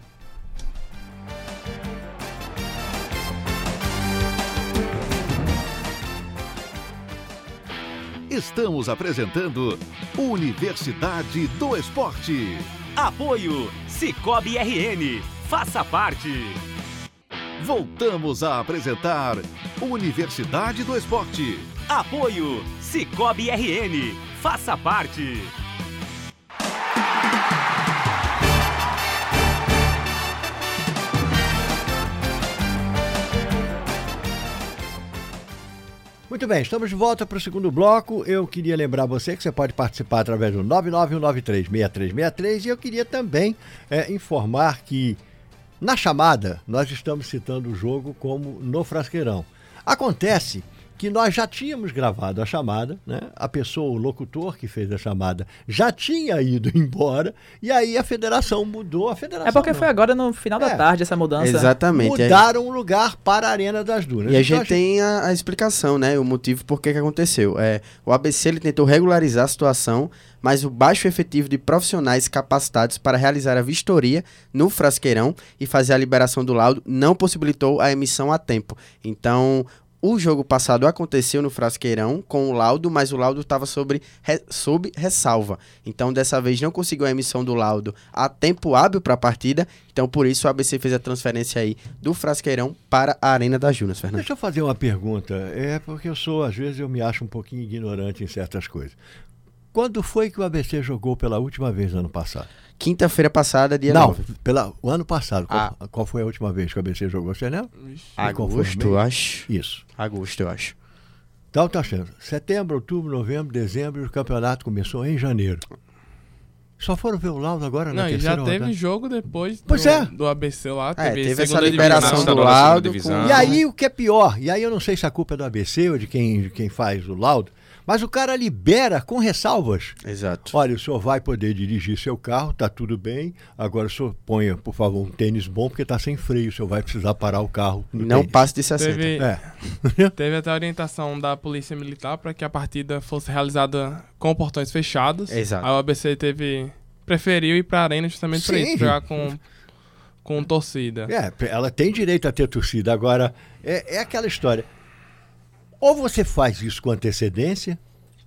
Estamos apresentando Universidade do Esporte. Apoio Cicobi RN. Faça parte. Voltamos a apresentar Universidade do Esporte. Apoio Cicobi RN. Faça parte. Muito bem, estamos de volta para o segundo bloco. Eu queria lembrar você que você pode participar através do 991936363 e eu queria também é, informar que na chamada nós estamos citando o jogo como no Frasqueirão. Acontece que nós já tínhamos gravado a chamada, né? A pessoa, o locutor que fez a chamada, já tinha ido embora e aí a federação mudou. A federação É porque não. foi agora no final da É. tarde essa mudança. Exatamente. mudaram o lugar para a Arena das Dunas. E a Então, gente tem a, a explicação, né? O motivo por que que aconteceu. É, o ABC ele tentou regularizar a situação, mas o baixo efetivo de profissionais capacitados para realizar a vistoria no frasqueirão e fazer a liberação do laudo não possibilitou a emissão a tempo. Então, o jogo passado aconteceu no frasqueirão com o laudo, mas o laudo estava sobre re- sob ressalva. Então, dessa vez não conseguiu a emissão do laudo a tempo hábil para a partida. Então, por isso, o ABC fez a transferência aí do frasqueirão para a Arena das Junas, Fernando. Deixa eu fazer uma pergunta. É porque eu sou, às vezes, eu me acho um pouquinho ignorante em certas coisas. Quando foi que o ABC jogou pela última vez ano passado? Quinta-feira passada, dia Não, 9. pela, o ano passado. Qual, Ah. qual foi a última vez que o ABC jogou? Você lembra? Qual Agosto, eu acho. Isso. Agosto, eu acho. Então tá achando. Setembro, outubro, novembro, dezembro, e o campeonato começou em janeiro. Só foram ver o laudo agora na Não, e terceira já teve rodada. jogo depois Pois do, é. do ABC lá. É, Teve, teve essa liberação do laudo. com- E aí o que é pior, e aí eu não sei se a culpa é do ABC ou de quem, de quem faz o laudo, mas o cara libera com ressalvas. Exato. Olha, o senhor vai poder dirigir seu carro, tá tudo bem. Agora o senhor ponha, por favor, um tênis bom, porque tá sem freio. O senhor vai precisar parar o carro. no Não tênis. passe de 60. Teve, É. teve até a orientação da Polícia Militar para que a partida fosse realizada com portões fechados. Exato. Aí o ABC teve preferiu ir para a arena justamente para isso, jogar com com torcida. É, ela tem direito a ter torcida. Agora, é, é aquela história. Ou você faz isso com antecedência,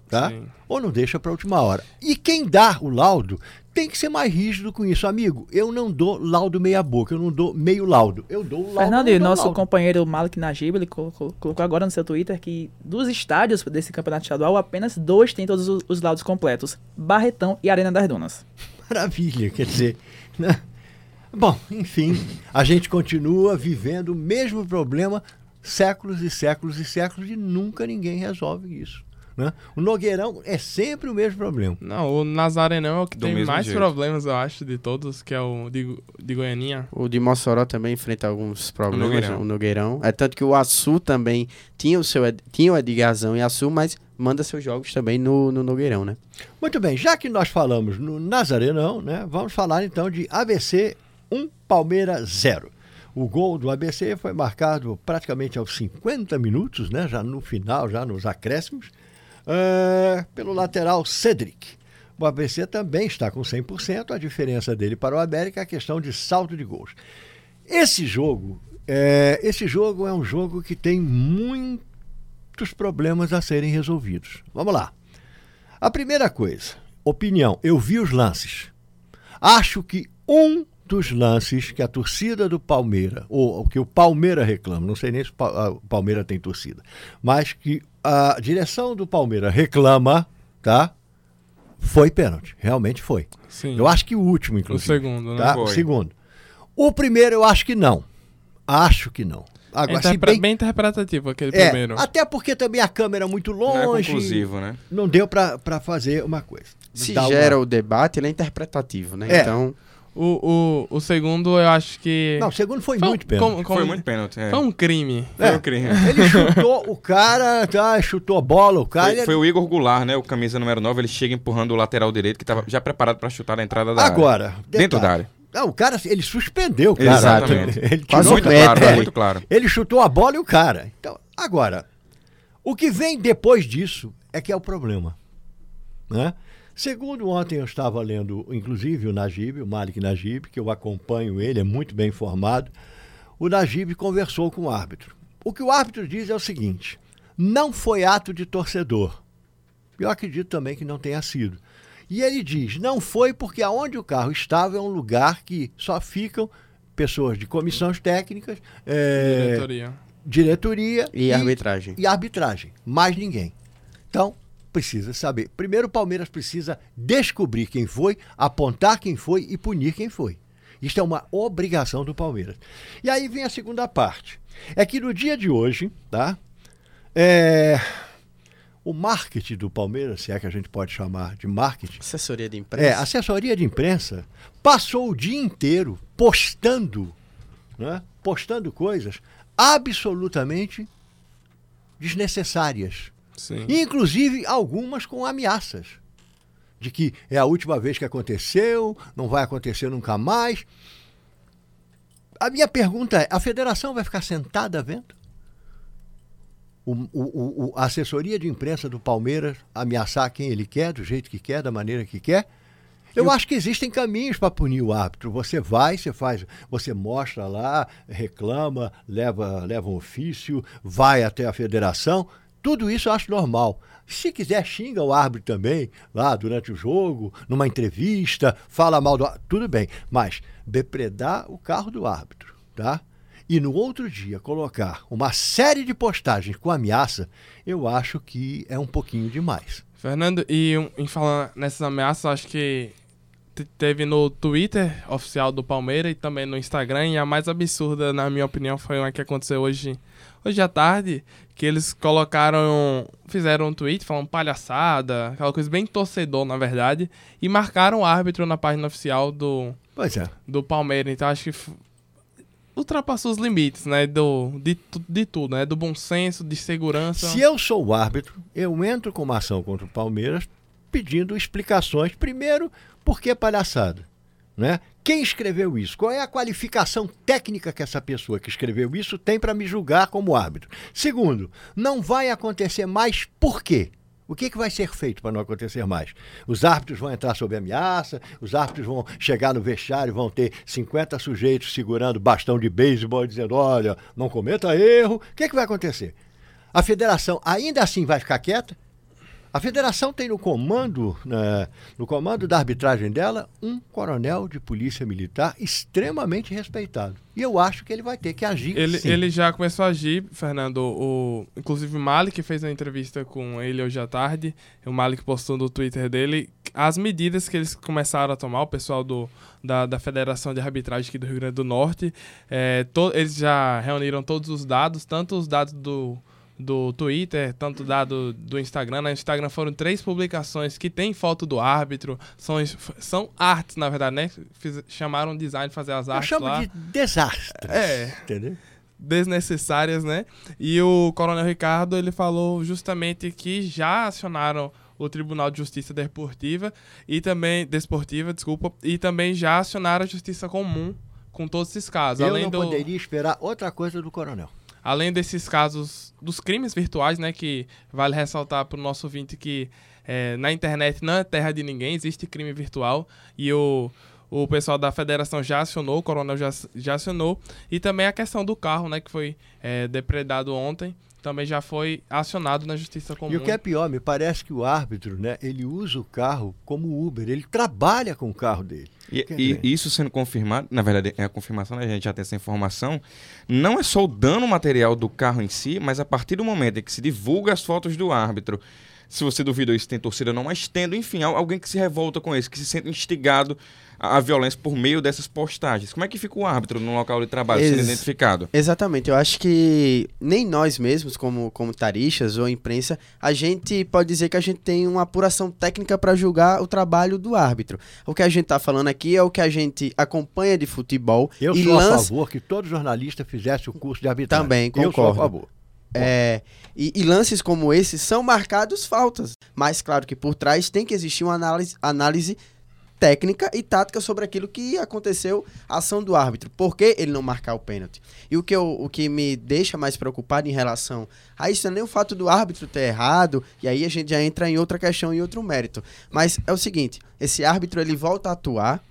tá? Sim. Ou não deixa para última hora. E quem dá o laudo tem que ser mais rígido com isso. Amigo, eu não dou laudo meia boca, eu não dou meio laudo. Eu dou laudo. Fernando, e dou nosso laudo. companheiro Malik Najib, ele colocou, colocou agora no seu Twitter que dos estádios desse campeonato estadual, apenas dois têm todos os, os laudos completos: Barretão e Arena das Dunas. Maravilha, quer dizer. Né? Bom, enfim, a gente continua vivendo o mesmo problema séculos e séculos e séculos e nunca ninguém resolve isso. Né? O Nogueirão é sempre o mesmo problema. Não, o Nazarenão é o que Do tem mais jeito. problemas, eu acho, de todos, que é o de, de Goianinha. O de Mossoró também enfrenta alguns problemas, Nogueirão. o Nogueirão. É tanto que o Açu também tinha o seu tinha o Edgazão e Açu, mas manda seus jogos também no, no Nogueirão, né? Muito bem, já que nós falamos no Nazarenão, né, vamos falar então de ABC 1, Palmeiras 0. O gol do ABC foi marcado praticamente aos 50 minutos, né, já no final, já nos acréscimos, eh, pelo lateral Cedric. O ABC também está com 100%, a diferença dele para o América é a questão de salto de gols. Esse jogo, eh, esse jogo é um jogo que tem muitos problemas a serem resolvidos. Vamos lá. A primeira coisa, opinião, eu vi os lances. Acho que um dos lances que a torcida do Palmeiras, ou o que o Palmeiras reclama, não sei nem se o Pa- o Palmeiras tem torcida, mas que a direção do Palmeiras reclama, tá? Foi pênalti, realmente foi. Sim. Eu acho que o último, o inclusive. segundo, né? Tá? O segundo. O primeiro eu acho que não. Acho que não. Agora, se Interpre- bem... bem... interpretativo aquele É, primeiro. até porque também a câmera é muito Não é longe. conclusivo, né? Não deu pra pra fazer uma coisa. Se Dar uma- gera o debate, ele é interpretativo, né? É. Então, O, o, o segundo, eu acho que. Não, o segundo foi, Foi um- muito pênalti. como- como- Foi muito pênalti. É. Foi um crime. Foi É. um crime. Ele chutou o cara, tá, chutou a bola, o cara. Foi, ele- foi o Igor Goulart, né? O camisa número 9, ele chega empurrando o lateral direito, que estava já preparado para chutar na entrada da área. Agora, Dentro da área. Não, o cara, ele suspendeu o cara. Exatamente. Ele tirou um muito claro, cara. é. muito claro. Ele chutou a bola e o cara. Então, agora, o que vem depois disso é que é o problema. Né? Segundo ontem eu estava lendo, inclusive, o Najib, o Malik Najib, que eu acompanho ele, é muito bem informado. O Najib conversou com o árbitro. O que o árbitro diz é o seguinte: não foi ato de torcedor. Eu acredito também que não tenha sido. E ele diz: não foi porque aonde o carro estava é um lugar que só ficam pessoas de comissões técnicas, é, Diretoria. diretoria e, arbitragem. e arbitragem. Mais ninguém. Então, precisa saber. Primeiro, o Palmeiras precisa descobrir quem foi, apontar quem foi e punir quem foi. Isto é uma obrigação do Palmeiras. E aí vem a segunda parte. É que no dia de hoje, tá? É, o marketing do Palmeiras, se é que a gente pode chamar de marketing, Assessoria de é, imprensa. a assessoria de imprensa passou o dia inteiro postando, né, postando coisas absolutamente desnecessárias. Sim. Inclusive algumas com ameaças. De que é a última vez que aconteceu, não vai acontecer nunca mais. A minha pergunta é: a federação vai ficar sentada vendo? O, o- o- a assessoria de imprensa do Palmeiras ameaçar quem ele quer, do jeito que quer, da maneira que quer? Eu acho que existem caminhos para punir o árbitro. Você vai, você faz, você mostra lá, reclama, leva, leva um ofício, vai até a federação. Tudo isso eu acho normal. Se quiser, xinga o árbitro também, lá durante o jogo, numa entrevista, fala mal do árbitro, tudo bem. Mas depredar o carro do árbitro, tá? E no outro dia colocar uma série de postagens com ameaça, eu acho que é um pouquinho demais. Fernando, e em falar nessas ameaças, acho que te- teve no Twitter oficial do Palmeiras e também no Instagram. E a mais absurda, na minha opinião, foi uma que aconteceu hoje, hoje à tarde. Que eles colocaram. Fizeram um tweet falando palhaçada, aquela coisa bem torcedor, na verdade. E marcaram o árbitro na página oficial do, Pois é. do Palmeiras. Então acho que ultrapassou os limites, né? Do, de, de tudo, né? Do bom senso, de segurança. Se eu sou o árbitro, eu entro com uma ação contra o Palmeiras pedindo explicações. Primeiro, por que palhaçada? Né? Quem escreveu isso? Qual é a qualificação técnica que essa pessoa que escreveu isso tem para me julgar como árbitro? Segundo, não vai acontecer mais por quê? O que, que vai ser feito para não acontecer mais? Os árbitros vão entrar sob ameaça, os árbitros vão chegar no vestiário, vão ter 50 sujeitos segurando bastão de beisebol dizendo: olha, não cometa erro. O que, que vai acontecer? A federação ainda assim vai ficar quieta? A federação tem no comando, né, no comando da arbitragem dela, um coronel de polícia militar extremamente respeitado. E eu acho que ele vai ter que agir. Ele, sim. ele já começou a agir, Fernando. O, inclusive o Malik fez uma entrevista com ele hoje à tarde. O Malik postou no Twitter dele as medidas que eles começaram a tomar, o pessoal do, da, da Federação de Arbitragem aqui do Rio Grande do Norte. É, to- eles já reuniram todos os dados, tanto os dados do, do Twitter, tanto dado do Instagram. No Instagram foram três publicações que tem foto do árbitro. São, são artes, na verdade, né? Fiz- chamaram design de fazer as Eu artes chamo lá. de desastre. É. Entendeu? desnecessárias, né? E o Coronel Ricardo, ele falou justamente que já acionaram o Tribunal de Justiça Desportiva e também desportiva, desculpa, e também já acionaram a Justiça Comum com todos esses casos, Eu além não do poderia esperar outra coisa do coronel. Além desses casos dos crimes virtuais, né, que vale ressaltar para o nosso ouvinte que é, na internet não é terra de ninguém, existe crime virtual. E o, o pessoal da federação já acionou, o coronel já, já acionou, e também a questão do carro, né, que foi é, depredado ontem, também já foi acionado na Justiça Comum. E o que é pior, me parece que o árbitro, né, ele usa o carro como Uber, ele trabalha com o carro dele. E, e isso sendo confirmado, na verdade é a confirmação, né, a gente já tem essa informação, não é só o dano material do carro em si, mas a partir do momento em que se divulga as fotos do árbitro, se você duvidou isso, tem torcida não, mas tendo, enfim, al- alguém que se revolta com isso, que se sente instigado à, violência por meio dessas postagens. Como é que fica o árbitro no local de trabalho sendo Ex- identificado? Exatamente, eu acho que nem nós mesmos, como, como taristas ou imprensa, a gente pode dizer que a gente tem uma apuração técnica para julgar o trabalho do árbitro. O que a gente está falando aqui é o que a gente acompanha de futebol Eu e sou a lança. favor que todo jornalista fizesse o curso de arbitragem. Também, Eu sou a concordo. favor. É, e, e lances como esse são marcados faltas. Mas claro que por trás tem que existir uma análise, análise técnica e tática sobre aquilo que aconteceu, a ação do árbitro. Por que ele não marcar o pênalti? E o que, eu, o que me deixa mais preocupado em relação a isso não é nem o fato do árbitro ter errado, e aí a gente já entra em outra questão e outro mérito. Mas é o seguinte, esse árbitro ele volta a atuar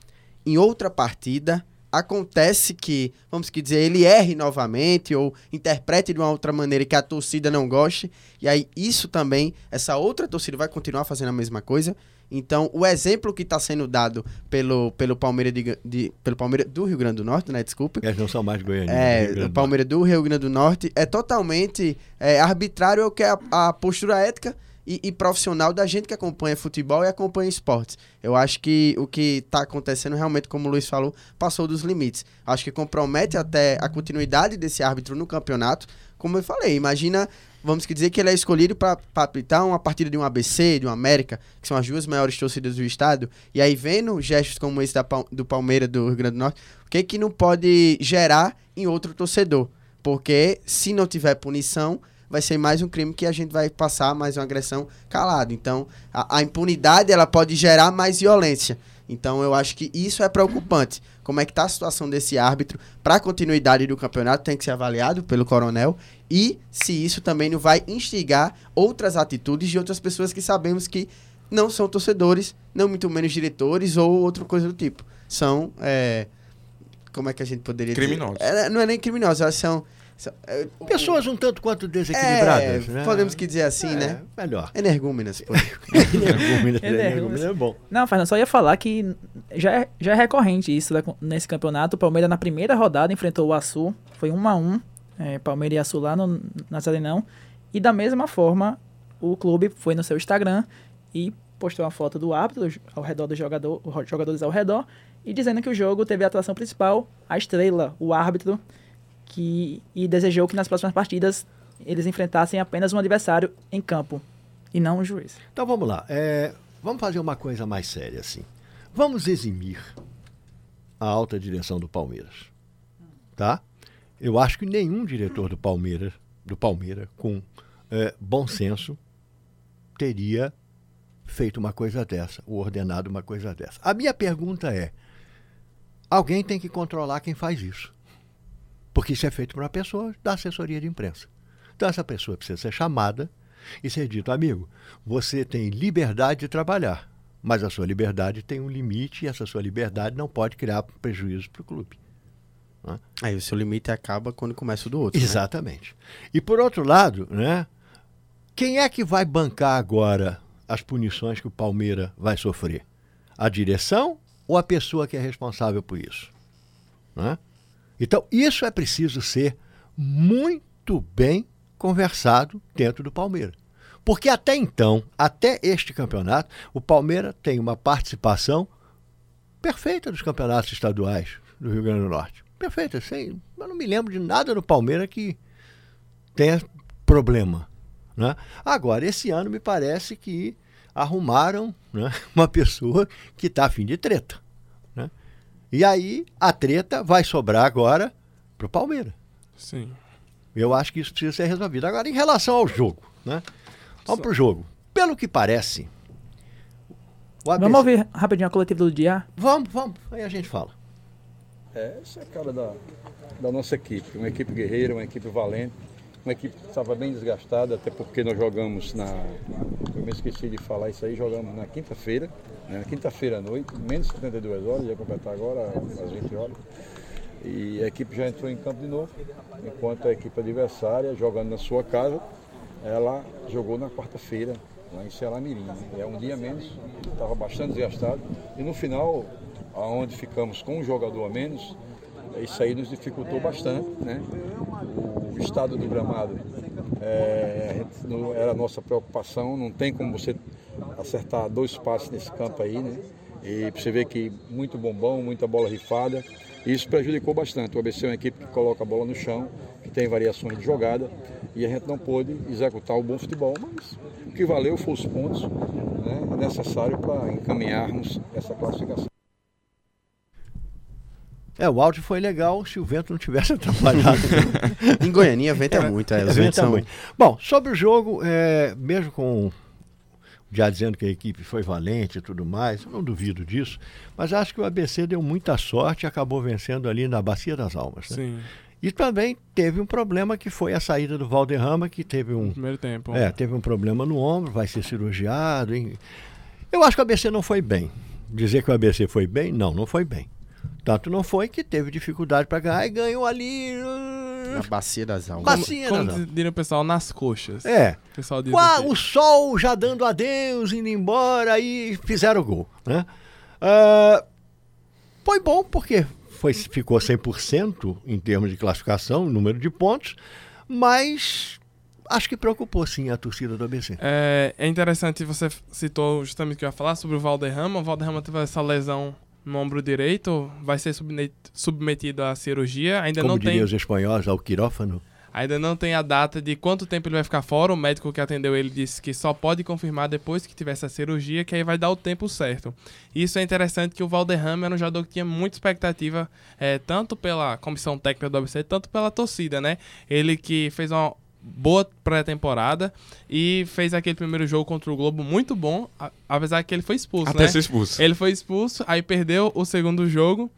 em outra partida, acontece que, vamos que dizer, ele erre novamente ou interprete de uma outra maneira que a torcida não goste, e aí isso também, essa outra torcida vai continuar fazendo a mesma coisa. Então, o exemplo que está sendo dado pelo, pelo Palmeiras de, de- pelo Palmeiras do Rio Grande do Norte, né? Desculpe. Eles não são mais goianinhos. É, o Palmeiras do Rio Grande do Norte é totalmente é, arbitrário, o que é a, a postura ética e, e profissional da gente que acompanha futebol e acompanha esportes. Eu acho que o que está acontecendo realmente, como o Luiz falou, passou dos limites. Acho que compromete até a continuidade desse árbitro no campeonato. Como eu falei, imagina, vamos dizer que ele é escolhido para apitar uma partida de um ABC, de um América, que são as duas maiores torcidas do estado, e aí vendo gestos como esse da, do Palmeiras do Rio Grande do Norte, o que que não pode gerar em outro torcedor? Porque se não tiver punição, vai ser mais um crime que a gente vai passar mais uma agressão calado. Então, a, a impunidade ela pode gerar mais violência. Então, eu acho que isso é preocupante. Como é que está a situação desse árbitro para a continuidade do campeonato tem que ser avaliado pelo coronel e se isso também não vai instigar outras atitudes de outras pessoas que sabemos que não são torcedores, não muito menos diretores ou outra coisa do tipo. São é, como é que a gente poderia Criminosos. dizer? É, não é nem criminosos, elas são, Pessoas um tanto quanto desequilibradas, é, né? Podemos que dizer assim, É, né? Melhor. Energúmenas, pô. Energúmenas, Energúmenas. é bom. Não, Fernando, só ia falar que já é, já é recorrente isso nesse campeonato. O Palmeiras na primeira rodada enfrentou o Açu, foi 1 a 1 é, Palmeiras e Açu lá no, na Salinão. E da mesma forma, o clube foi no seu Instagram e postou uma foto do árbitro ao redor do jogador, jogadores ao redor, e dizendo que o jogo teve a atração principal, a estrela, o árbitro, que e desejou que nas próximas partidas eles enfrentassem apenas um adversário em campo e não um juiz. Então vamos lá. É, vamos fazer uma coisa mais séria assim. Vamos eximir a alta direção do Palmeiras, tá? Eu acho que nenhum diretor do Palmeiras, do Palmeiras, com é, bom senso, teria feito uma coisa dessa, ou ordenado uma coisa dessa. A minha pergunta é: alguém tem que controlar quem faz isso. Porque isso é feito por uma pessoa da assessoria de imprensa. Então essa pessoa precisa ser chamada e ser dito, amigo, você tem liberdade de trabalhar, mas a sua liberdade tem um limite e essa sua liberdade não pode criar prejuízo para o clube. Né? Aí o seu limite acaba quando começa o do outro. né? Exatamente. E por outro lado, né, quem é que vai bancar agora as punições que o Palmeiras vai sofrer? A direção ou a pessoa que é responsável por isso? Né? Então, isso é preciso ser muito bem conversado dentro do Palmeiras. Porque até então, até este campeonato, o Palmeiras tem uma participação perfeita dos campeonatos estaduais do Rio Grande do Norte. Perfeita, sem, eu não me lembro de nada no Palmeiras que tenha problema. Né? Agora, esse ano me parece que arrumaram né, uma pessoa que está afim de treta. E aí a treta vai sobrar agora para o Palmeiras. Sim. Eu acho que isso precisa ser resolvido. Agora, em relação ao jogo, né? Vamos para o jogo. Pelo que parece. o ABC Vamos ouvir rapidinho a coletiva do dia. Vamos, vamos. Aí a gente fala. É, essa é a cara da, da nossa equipe. Uma equipe guerreira, uma equipe valente, uma equipe que estava bem desgastada, até porque nós jogamos na. Eu me esqueci de falar isso aí, jogamos na quinta-feira, né, na quinta-feira à noite, menos 72 horas, ia completar agora às 20 horas. E a equipe já entrou em campo de novo, enquanto a equipe adversária, jogando na sua casa, ela jogou na quarta-feira, lá em Ceará Mirim. É um dia menos, estava bastante desgastado. E no final, aonde ficamos com um jogador a menos, isso aí nos dificultou bastante. Né? O estado do gramado é, era a nossa preocupação, não tem como você acertar dois passes nesse campo aí, né? E você vê que muito bombão, muita bola rifada. Isso prejudicou bastante. O ABC é uma equipe que coloca a bola no chão, que tem variações de jogada, e a gente não pôde executar o bom futebol, mas o que valeu foi os pontos né, necessários para encaminharmos essa classificação. É, o áudio foi legal se o vento não tivesse atrapalhado. Em Goiânia, vento é muito. É, os ventos Vento é são... muito. Bom, sobre o jogo, é, mesmo com o já dizendo que a equipe foi valente e tudo mais, eu não duvido disso, mas acho que o ABC deu muita sorte e acabou vencendo ali na Bacia das Almas. né? Sim. E também teve um problema que foi a saída do Valderrama, que teve um, primeiro tempo. é, teve um problema no ombro, vai ser cirurgiado. hein? Eu acho que o ABC não foi bem. Dizer que o ABC foi bem, não, não foi bem. Tanto não foi que teve dificuldade para ganhar e ganhou ali. uh, Na bacia das almas. Bacia Como das Almas. diria o pessoal, nas coxas. É. O pessoal diz Qua- aqui. o sol já dando adeus, indo embora, aí fizeram o gol. Né? Ah, foi bom porque foi, ficou 100% em termos de classificação, número de pontos, mas acho que preocupou sim a torcida do ABC. É, é interessante, você citou justamente o que eu ia falar sobre o Valderrama. O Valderrama teve essa lesão no ombro direito, vai ser submetido à cirurgia. Ainda Como não diriam tem os espanhóis, ao quirófano. Ainda não tem a data de quanto tempo ele vai ficar fora. O médico que atendeu ele disse que só pode confirmar depois que tiver essa cirurgia, que aí vai dar o tempo certo. Isso é interessante que o Valderrama era um jogador que tinha muita expectativa, eh, tanto pela comissão técnica do ABC, tanto pela torcida, né? Ele que fez uma boa pré-temporada e fez aquele primeiro jogo contra o Globo muito bom, apesar que ele foi expulso, Até né? ser expulso. Ele foi expulso, aí perdeu o segundo jogo.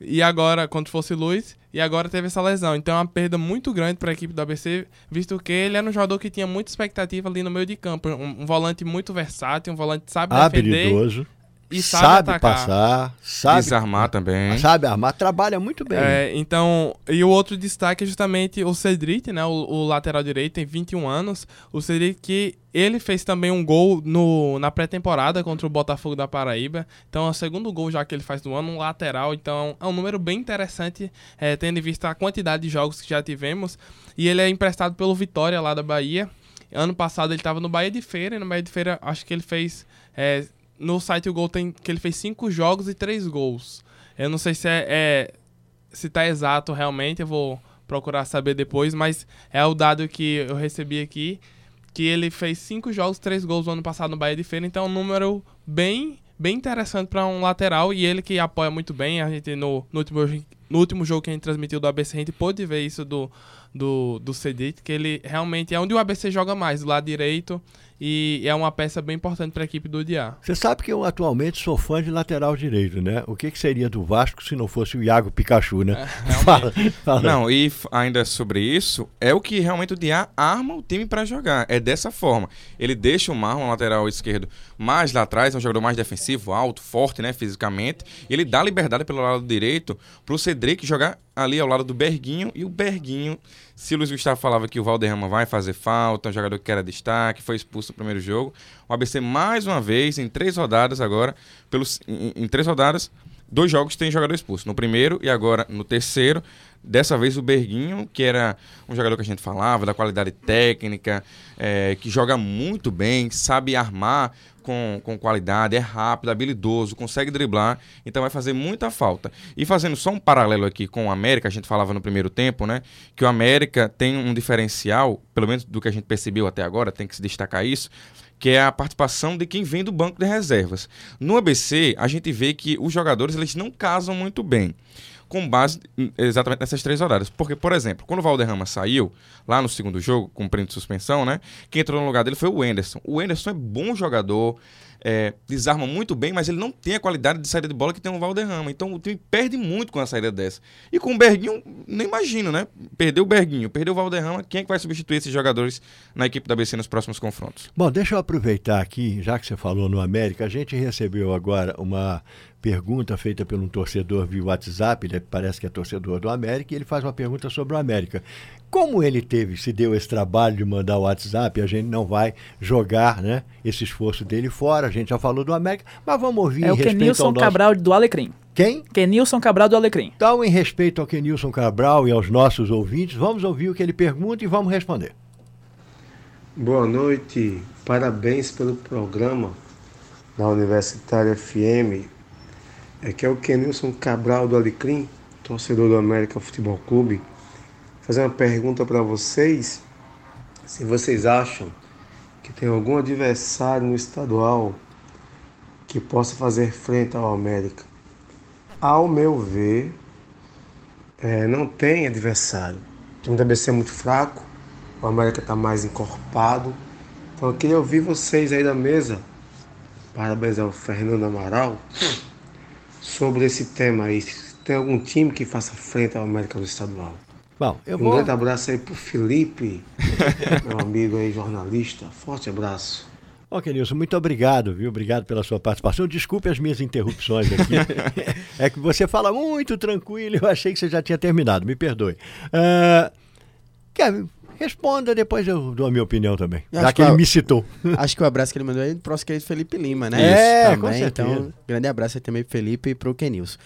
E agora, quando fosse Luiz, e agora teve essa lesão. Então é uma perda muito grande para a equipe do ABC, visto que ele era um jogador que tinha muita expectativa ali no meio de campo. Um, um volante muito versátil, um volante que sabe defender Habilidoso, e sabe, sabe, atacar. passar, sabe, Desarmar também. sabe armar, trabalha muito bem. É, então, e o outro destaque é justamente o Cedric, né? O, o lateral direito, tem 21 anos. O Cedric que ele fez também um gol no, na pré-temporada contra o Botafogo da Paraíba. Então é o segundo gol já que ele faz no ano, um lateral. Então é um número bem interessante, é, tendo em vista a quantidade de jogos que já tivemos. E ele é emprestado pelo Vitória lá da Bahia. Ano passado ele estava no Bahia de Feira, e no Bahia de Feira acho que ele fez. é, no site o gol tem que ele fez cinco jogos e três gols. Eu não sei se é, é se tá exato realmente, eu vou procurar saber depois, mas é o dado que eu recebi aqui, que ele fez cinco jogos, três gols no ano passado no Bahia de Feira, então é um número bem bem interessante para um lateral e ele que apoia muito bem, a gente no, no último no último jogo que a gente transmitiu do ABC, a gente pôde ver isso do do, do Cedit, que ele realmente é onde o ABC joga mais, do lado direito, e é uma peça bem importante para a equipe do Diá. Você sabe que eu atualmente sou fã de lateral direito, né? O que, que seria do Vasco se não fosse o Iago Pikachu, né? É, fala, fala. Não, e ainda sobre isso, é o que realmente o Diá arma o time para jogar. É dessa forma. Ele deixa o Marlon, lateral esquerdo, mais lá atrás, é um jogador mais defensivo, alto, forte, né, fisicamente. E ele dá liberdade pelo lado direito pro Cedric jogar ali ao lado do Berguinho. E o Berguinho, se Luiz Gustavo falava que o Valderrama vai fazer falta, um jogador que era destaque, foi expulso no primeiro jogo. O ABC, mais uma vez, em três rodadas agora, pelos, em, em três rodadas, dois jogos tem jogador expulso. No primeiro e agora no terceiro. Dessa vez o Berguinho, que era um jogador que a gente falava, da qualidade técnica, é, que joga muito bem, sabe armar com, com qualidade, é rápido, habilidoso, consegue driblar, então vai fazer muita falta. E fazendo só um paralelo aqui com o América, a gente falava no primeiro tempo, né? Que o América tem um diferencial, pelo menos do que a gente percebeu até agora, tem que se destacar isso, que é a participação de quem vem do banco de reservas. No ABC, a gente vê que os jogadores eles não casam muito bem com base exatamente nessas três horários. Porque, por exemplo, quando o Valderrama saiu, lá no segundo jogo, cumprindo suspensão, né? Quem entrou no lugar dele foi o Enderson. O Enderson é bom jogador, é, desarma muito bem, mas ele não tem a qualidade de saída de bola que tem o Valderrama. Então o time perde muito com a saída dessa. E com o Berguinho, nem imagino, né? Perdeu o Berguinho, perdeu o Valderrama. Quem é que vai substituir esses jogadores na equipe da BC nos próximos confrontos? Bom, deixa eu aproveitar aqui, já que você falou no América, a gente recebeu agora uma pergunta feita por um torcedor via WhatsApp, ele parece que é torcedor do América, e ele faz uma pergunta sobre o América. Como ele teve, se deu esse trabalho de mandar o WhatsApp, a gente não vai jogar né, esse esforço dele fora, a gente já falou do América, mas vamos ouvir É em o respeito Kenilson ao nosso... Cabral do Alecrim. Quem? Kenilson Cabral do Alecrim. Então, em respeito ao Kenilson Cabral e aos nossos ouvintes, vamos ouvir o que ele pergunta e vamos responder. Boa noite, parabéns pelo programa da Universitária FM. Aqui é o Kenilson Cabral do Alecrim, torcedor do América Futebol Clube. Fazer uma pergunta para vocês, se vocês acham que tem algum adversário no estadual que possa fazer frente ao América. Ao meu ver, é, não tem adversário. O time da BC é muito fraco, o América está mais encorpado. Então eu queria ouvir vocês aí da mesa, parabéns ao Fernando Amaral, sobre esse tema aí. Tem algum time que faça frente ao América no estadual. Bom, eu Um vou... grande abraço aí pro Felipe, meu amigo aí, jornalista. Forte abraço. Ó, Kenilson, muito obrigado, viu? Obrigado pela sua participação. Desculpe as minhas interrupções aqui. é que você fala muito tranquilo, eu achei que você já tinha terminado, me perdoe. Ah, Kevin, responda, depois eu dou a minha opinião também, Eu já que que ele a- me citou. Acho que o abraço que ele mandou aí pro nosso querido Felipe Lima, né? É, Isso, com também. certeza. Então, grande abraço aí também pro Felipe e pro Kenilson.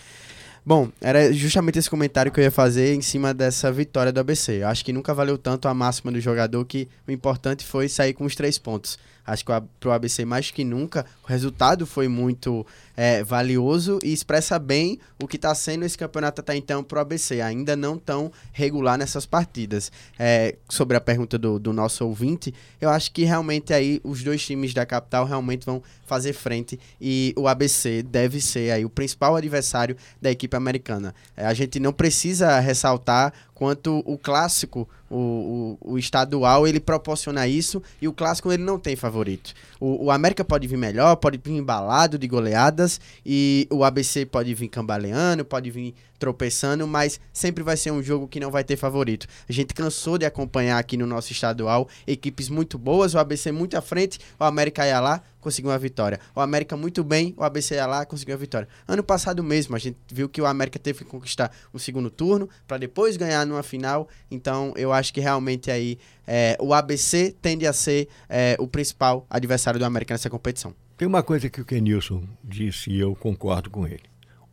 Bom, era justamente esse comentário que eu ia fazer em cima dessa vitória do ABC. Eu acho que nunca valeu tanto a máxima do jogador que o importante foi sair com os três pontos. Acho que o A- pro ABC, mais que nunca, o resultado foi muito é, valioso e expressa bem o que está sendo esse campeonato até então pro ABC. Ainda não tão regular nessas partidas. É, sobre a pergunta do, do nosso ouvinte, eu acho que realmente aí os dois times da capital realmente vão fazer frente e o ABC deve ser aí o principal adversário da equipe americana. É, a gente não precisa ressaltar quanto o clássico, o, o, o estadual, ele proporciona isso e o clássico ele não tem favorito. O, o América pode vir melhor, pode vir embalado de goleadas e o ABC pode vir cambaleando, pode vir tropeçando, mas sempre vai ser um jogo que não vai ter favorito. A gente cansou de acompanhar aqui no nosso estadual equipes muito boas, o ABC muito à frente, o América ia lá, conseguiu uma vitória. O América muito bem, o ABC ia lá, conseguiu a vitória. Ano passado mesmo, a gente viu que o América teve que conquistar um segundo turno para depois ganhar numa final. Então, eu acho que realmente aí é, o ABC tende a ser é, o principal adversário do América nessa competição. Tem uma coisa que o Kenilson disse e eu concordo com ele.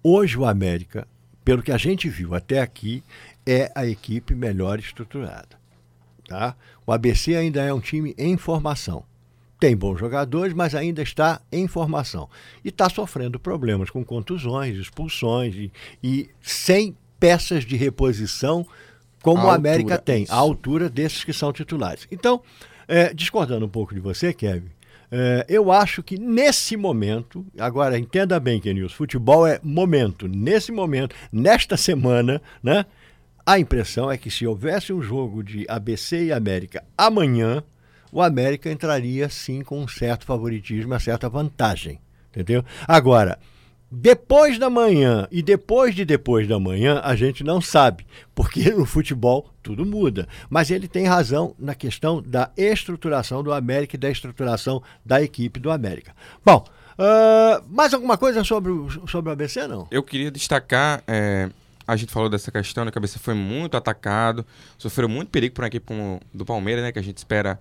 Hoje o América, pelo que a gente viu até aqui, é a equipe melhor estruturada. tá? O ABC ainda é um time em formação. Tem bons jogadores, mas ainda está em formação. E está sofrendo problemas com contusões, expulsões e, e sem peças de reposição como A a América tem, a altura desses que são titulares. Então, é, discordando um pouco de você, Kevin, é, eu acho que nesse momento, agora entenda bem, Kenilson, futebol é momento. Nesse momento, nesta semana, né? A impressão é que se houvesse um jogo de ABC e América amanhã, o América entraria sim com um certo favoritismo, uma certa vantagem. Entendeu? Agora, depois da manhã e depois de depois da manhã, a gente não sabe, porque no futebol tudo muda. Mas ele tem razão na questão da estruturação do América e da estruturação da equipe do América. Bom, ah, mais alguma coisa sobre sobre o ABC, não? Eu queria destacar, é, a gente falou dessa questão, né, que o ABC foi muito atacado, sofreu muito perigo para uma equipe como do Palmeiras, né, que a gente espera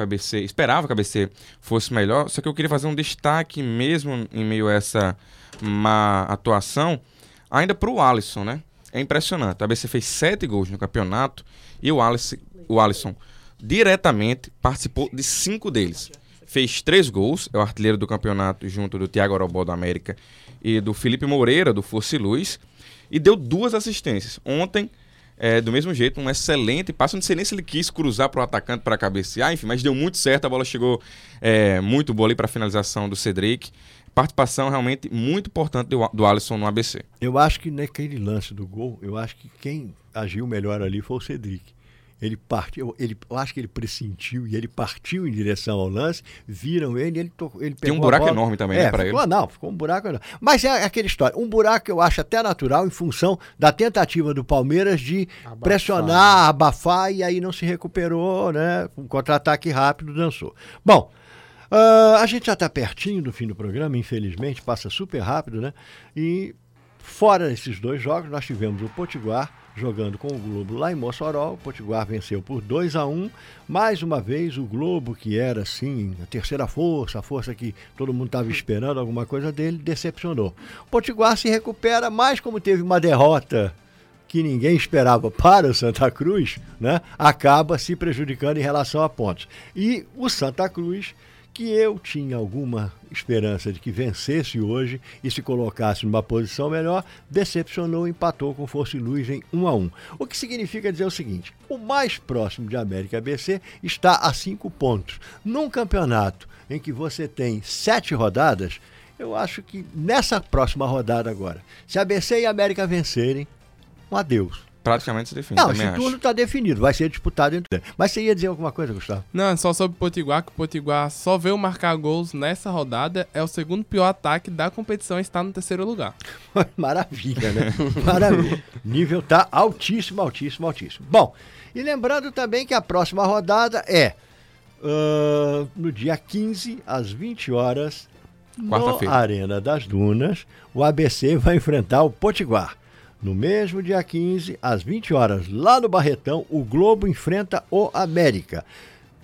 ABC, esperava que o ABC fosse melhor, só que eu queria fazer um destaque mesmo em meio a essa má atuação, ainda para o Alisson, né? É impressionante. O ABC fez sete gols no campeonato e o Alisson, o Alisson diretamente participou de cinco deles. Fez três gols, é o artilheiro do campeonato, junto do Thiago Orobó da América e do Felipe Moreira, do Força e Luz, e deu duas assistências. Ontem, é, do mesmo jeito, um excelente passe. Eu não sei nem se ele quis cruzar para o atacante para cabecear, enfim, mas deu muito certo. A bola chegou é, muito boa ali para a finalização do Cedric. Participação realmente muito importante do, do Alisson no ABC. Eu acho que naquele lance do gol, eu acho que quem agiu melhor ali foi o Cedric. Ele partiu, ele, eu acho que ele pressentiu e ele partiu em direção ao lance, viram ele, ele, to, ele Tem um pegou a buraco bola. enorme também, é, né, para ele. Não, ficou um buraco enorme. Mas é aquela história, um buraco que eu acho até natural em função da tentativa do Palmeiras de pressionar, abafar e aí não se recuperou, né? Um contra-ataque rápido dançou. Bom, ah, a gente já está pertinho do fim do programa, infelizmente, passa super rápido, né? E fora esses dois jogos, nós tivemos o Potiguar jogando com o Globo lá em Mossoró. O Potiguar venceu por 2 a 1 Mais uma vez, o Globo, que era assim, a terceira força, a força que todo mundo estava esperando alguma coisa dele, decepcionou. O Potiguar se recupera, mas como teve uma derrota que ninguém esperava para o Santa Cruz, né, acaba se prejudicando em relação a pontos. E o Santa Cruz, que eu tinha alguma esperança de que vencesse hoje e se colocasse numa posição melhor, decepcionou e empatou com Força e Luz em 1 a 1. O que significa dizer o seguinte: o mais próximo de América ABC está a cinco pontos. Num campeonato em que você tem sete rodadas, eu acho que nessa próxima rodada agora, se ABC e América vencerem, um adeus. Praticamente se define, Não, esse acho. turno está definido, vai ser disputado entre. Mas você ia dizer alguma coisa, Gustavo? Não, é só sobre o Potiguar, que o Potiguar só veio marcar gols nessa rodada. É o segundo pior ataque da competição e está no terceiro lugar. Maravilha, né? Maravilha. Nível tá altíssimo, altíssimo, altíssimo. Bom, e lembrando também que a próxima rodada é ah, no dia 15, às 20 horas, na. Arena das Dunas, o ABC vai enfrentar o Potiguar. No mesmo dia 15, às 20 horas, lá no Barretão, o Globo enfrenta o América.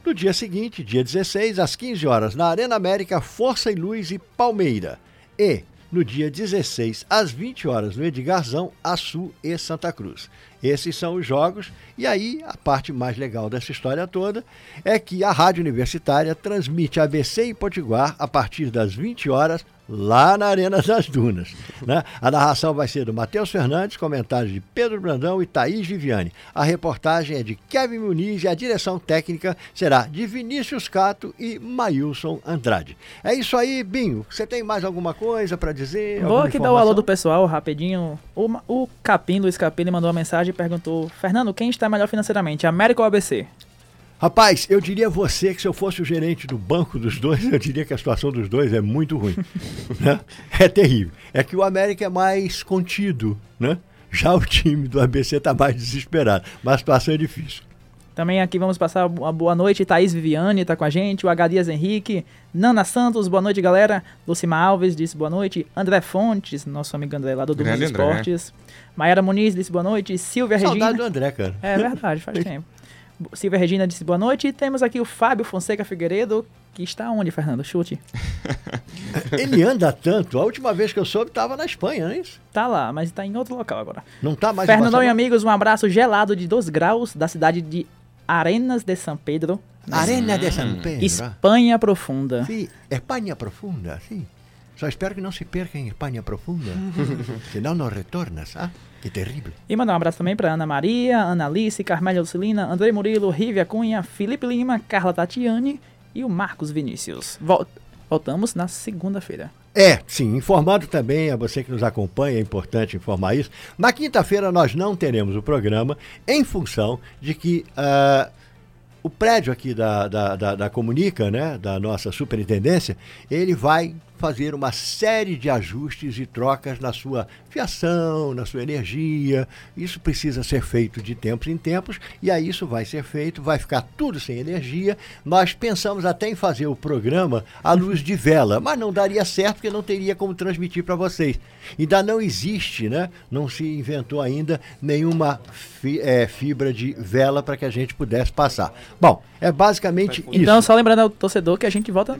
No dia seguinte, dia 16, às 15 horas, na Arena América, Força e Luz e Palmeira. E no dia 16, às 20 horas, no Edgarzão, Açu e Santa Cruz. Esses são os jogos, e aí a parte mais legal dessa história toda é que a Rádio Universitária transmite ABC e Potiguar a partir das 20 horas lá na Arena das Dunas. Né? A narração vai ser do Matheus Fernandes, comentários de Pedro Brandão e Thaís Viviane. A reportagem é de Kevin Muniz e a direção técnica será de Vinícius Cato e Mailson Andrade. É isso aí, Binho. Você tem mais alguma coisa para dizer? Vou aqui dar o alô do pessoal rapidinho. O, o Capim, Luiz Capim, ele mandou uma mensagem e perguntou: Fernando, quem está melhor financeiramente, América ou ABC? Rapaz, eu diria você que se eu fosse o gerente do banco dos dois, eu diria que a situação dos dois é muito ruim. né? É terrível. É que o América é mais contido, né? Já o time do ABC está mais desesperado. Mas a situação é difícil. Também aqui vamos passar uma boa noite. Thaís Viviane tá com a gente. O H. Dias Henrique. Nana Santos, boa noite, galera. Lucima Alves disse boa noite. André Fontes, nosso amigo André lá do Domingo dos Grande André. Esportes. Maiara Muniz disse boa noite. Silvia Saudade Regina. do André, cara. É verdade, faz tempo. Silvia Regina disse boa noite. E temos aqui o Fábio Fonseca Figueiredo, que está onde, Fernando? Chute. Ele anda tanto. A última vez que eu soube estava na Espanha, não é isso? Tá lá, mas tá em outro local agora. Não tá mais Fernandão e amigos, um abraço gelado de 2 graus da cidade de Arenas de São Pedro, na Arena de San Pedro. Espanha Profunda. Sim, Espanha profunda, sim. Só espero que não se perca em Espanha profunda. Senão não retornas, ah? Que terrível. E mandar um abraço também para Ana Maria, Ana Alice, Carmélia Lucilina, André Murilo, Rívia Cunha, Felipe Lima, Carla Tatiane e o Marcos Vinícius. Vol- Voltamos na segunda-feira. É, sim, informando também a você que nos acompanha, é importante informar isso. Na quinta-feira nós não teremos o programa em função de que ah, o prédio aqui da, da, da, da Comunica, né, da nossa superintendência, ele vai fazer uma série de ajustes e trocas na sua fiação, na sua energia. Isso precisa ser feito de tempos em tempos e aí isso vai ser feito, vai ficar tudo sem energia. Nós pensamos até em fazer o programa à luz de vela, mas não daria certo porque não teria como transmitir para vocês. Ainda não existe, né? Não se inventou ainda nenhuma fi- eh, fibra de vela para que a gente pudesse passar. Bom, é basicamente isso. Então, só lembrando ao torcedor que a gente volta,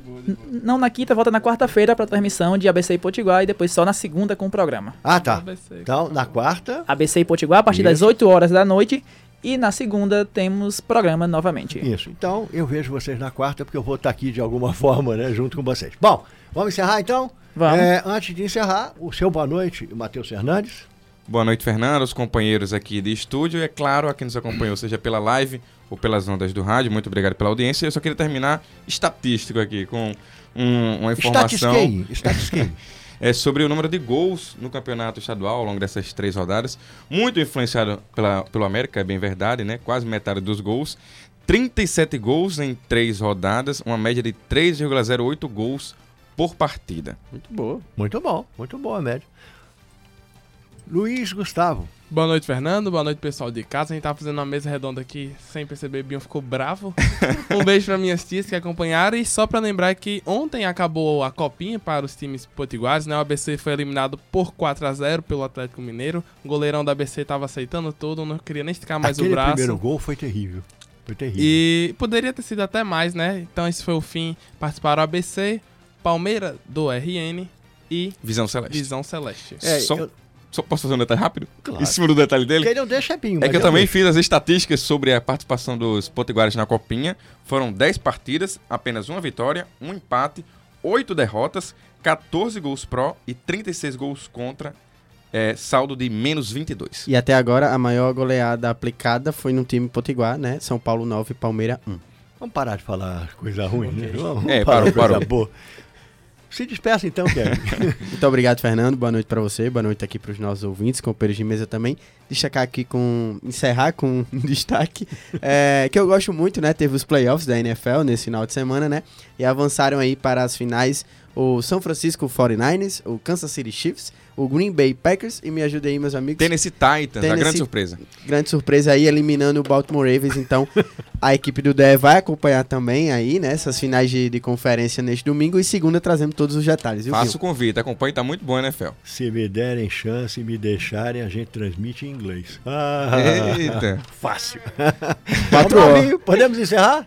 não na quinta, volta na quarta-feira para transmissão de ABC e Potiguar e depois só na segunda com o programa. Ah, tá. Então, na quarta, ABC e Potiguar a partir das 8 horas da noite e na segunda temos programa novamente. Isso. Então, eu vejo vocês na quarta, porque eu vou estar aqui de alguma forma, né, junto com vocês. Bom, vamos encerrar então? Vamos. É, antes de encerrar, o seu boa noite, Matheus Fernandes. Boa noite, Fernando, os companheiros aqui de estúdio e, é claro, a quem nos acompanhou, seja pela live ou pelas ondas do rádio. Muito obrigado pela audiência. Eu só queria terminar estatístico aqui com um- uma informação Statisquei, statisquei. é, sobre o número de gols no campeonato estadual ao longo dessas três rodadas. Muito influenciado pela, pelo América, é bem verdade, né? Quase metade dos gols. 37 gols em três rodadas, uma média de 3,08 gols por partida. Muito boa. muito bom, muito boa a média. Luiz Gustavo. Boa noite, Fernando. Boa noite, pessoal de casa. A gente tá fazendo uma mesa redonda aqui sem perceber. Bion ficou bravo. um beijo para minhas tias que acompanharam. E só para lembrar que ontem acabou a copinha para os times potiguares, né? O ABC foi eliminado por 4 a 0 pelo Atlético Mineiro. O goleirão da ABC tava aceitando tudo, não queria nem esticar mais Aquele o braço. primeiro gol foi terrível. Foi terrível. E poderia ter sido até mais, né? Então esse foi o fim. Participaram o ABC, Palmeira do RN e Visão Celeste. Visão Celeste. É, só, eu- só posso fazer um detalhe rápido? Claro. Em cima do detalhe dele? Quem não deixa é pinho. É que eu também deixo. fiz as estatísticas sobre a participação dos potiguares na Copinha. Foram 10 partidas, apenas uma vitória, um empate, 8 derrotas, 14 gols pró e 36 gols contra, é, saldo de menos 22. E até agora a maior goleada aplicada foi no time potiguar, né? São Paulo 9, Palmeira 1. Vamos parar de falar coisa ruim, né? Vamos É, parou, coisa parou. boa. Se despeça então, Kevin. Muito obrigado, Fernando. Boa noite pra você. Boa noite aqui pros nossos ouvintes, companheiros de mesa também. Destacar aqui com. encerrar com um destaque. é, que eu gosto muito, né? Teve os playoffs da NFL nesse final de semana, né? E avançaram aí para as finais o São Francisco 49ers, o Kansas City Chiefs, o Green Bay Packers e me ajudem aí, meus amigos. Tennessee Titans, a Tennessee- grande surpresa. Grande surpresa aí, eliminando o Baltimore Ravens. Então, a equipe do DE vai acompanhar também aí, né? Essas finais de, de conferência neste domingo. E segunda, trazendo todos os detalhes. Viu, Faço o convite, acompanhe, tá muito bom, né, Fel? Se me derem chance e me deixarem, a gente transmite em inglês. Ah, Eita. fácil. Quatro horas. Podemos encerrar?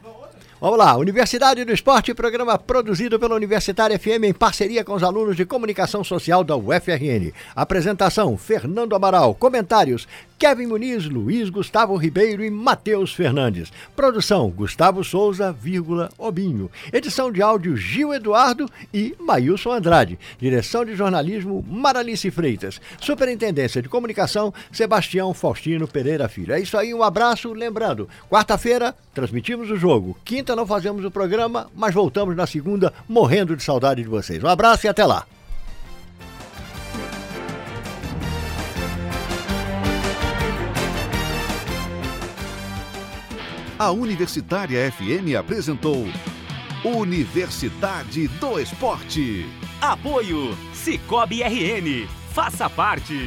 Vamos lá, Universidade do Esporte, programa produzido pela Universitária FM em parceria com os alunos de comunicação social da UFRN. Apresentação: Fernando Amaral. Comentários: Kevin Muniz, Luiz Gustavo Ribeiro e Matheus Fernandes. Produção: Gustavo Souza, vírgula, Obinho. Edição de áudio: Gil Eduardo e Maílson Andrade. Direção de jornalismo: Maralice Freitas. Superintendência de comunicação: Sebastião Faustino Pereira Filho. É isso aí, um abraço. Lembrando, quarta-feira transmitimos o jogo. Quinta não fazemos o programa, mas voltamos na segunda morrendo de saudade de vocês. Um abraço e até lá. A Universitária FM apresentou Universidade do Esporte. Apoio Cicobi RN. Faça parte.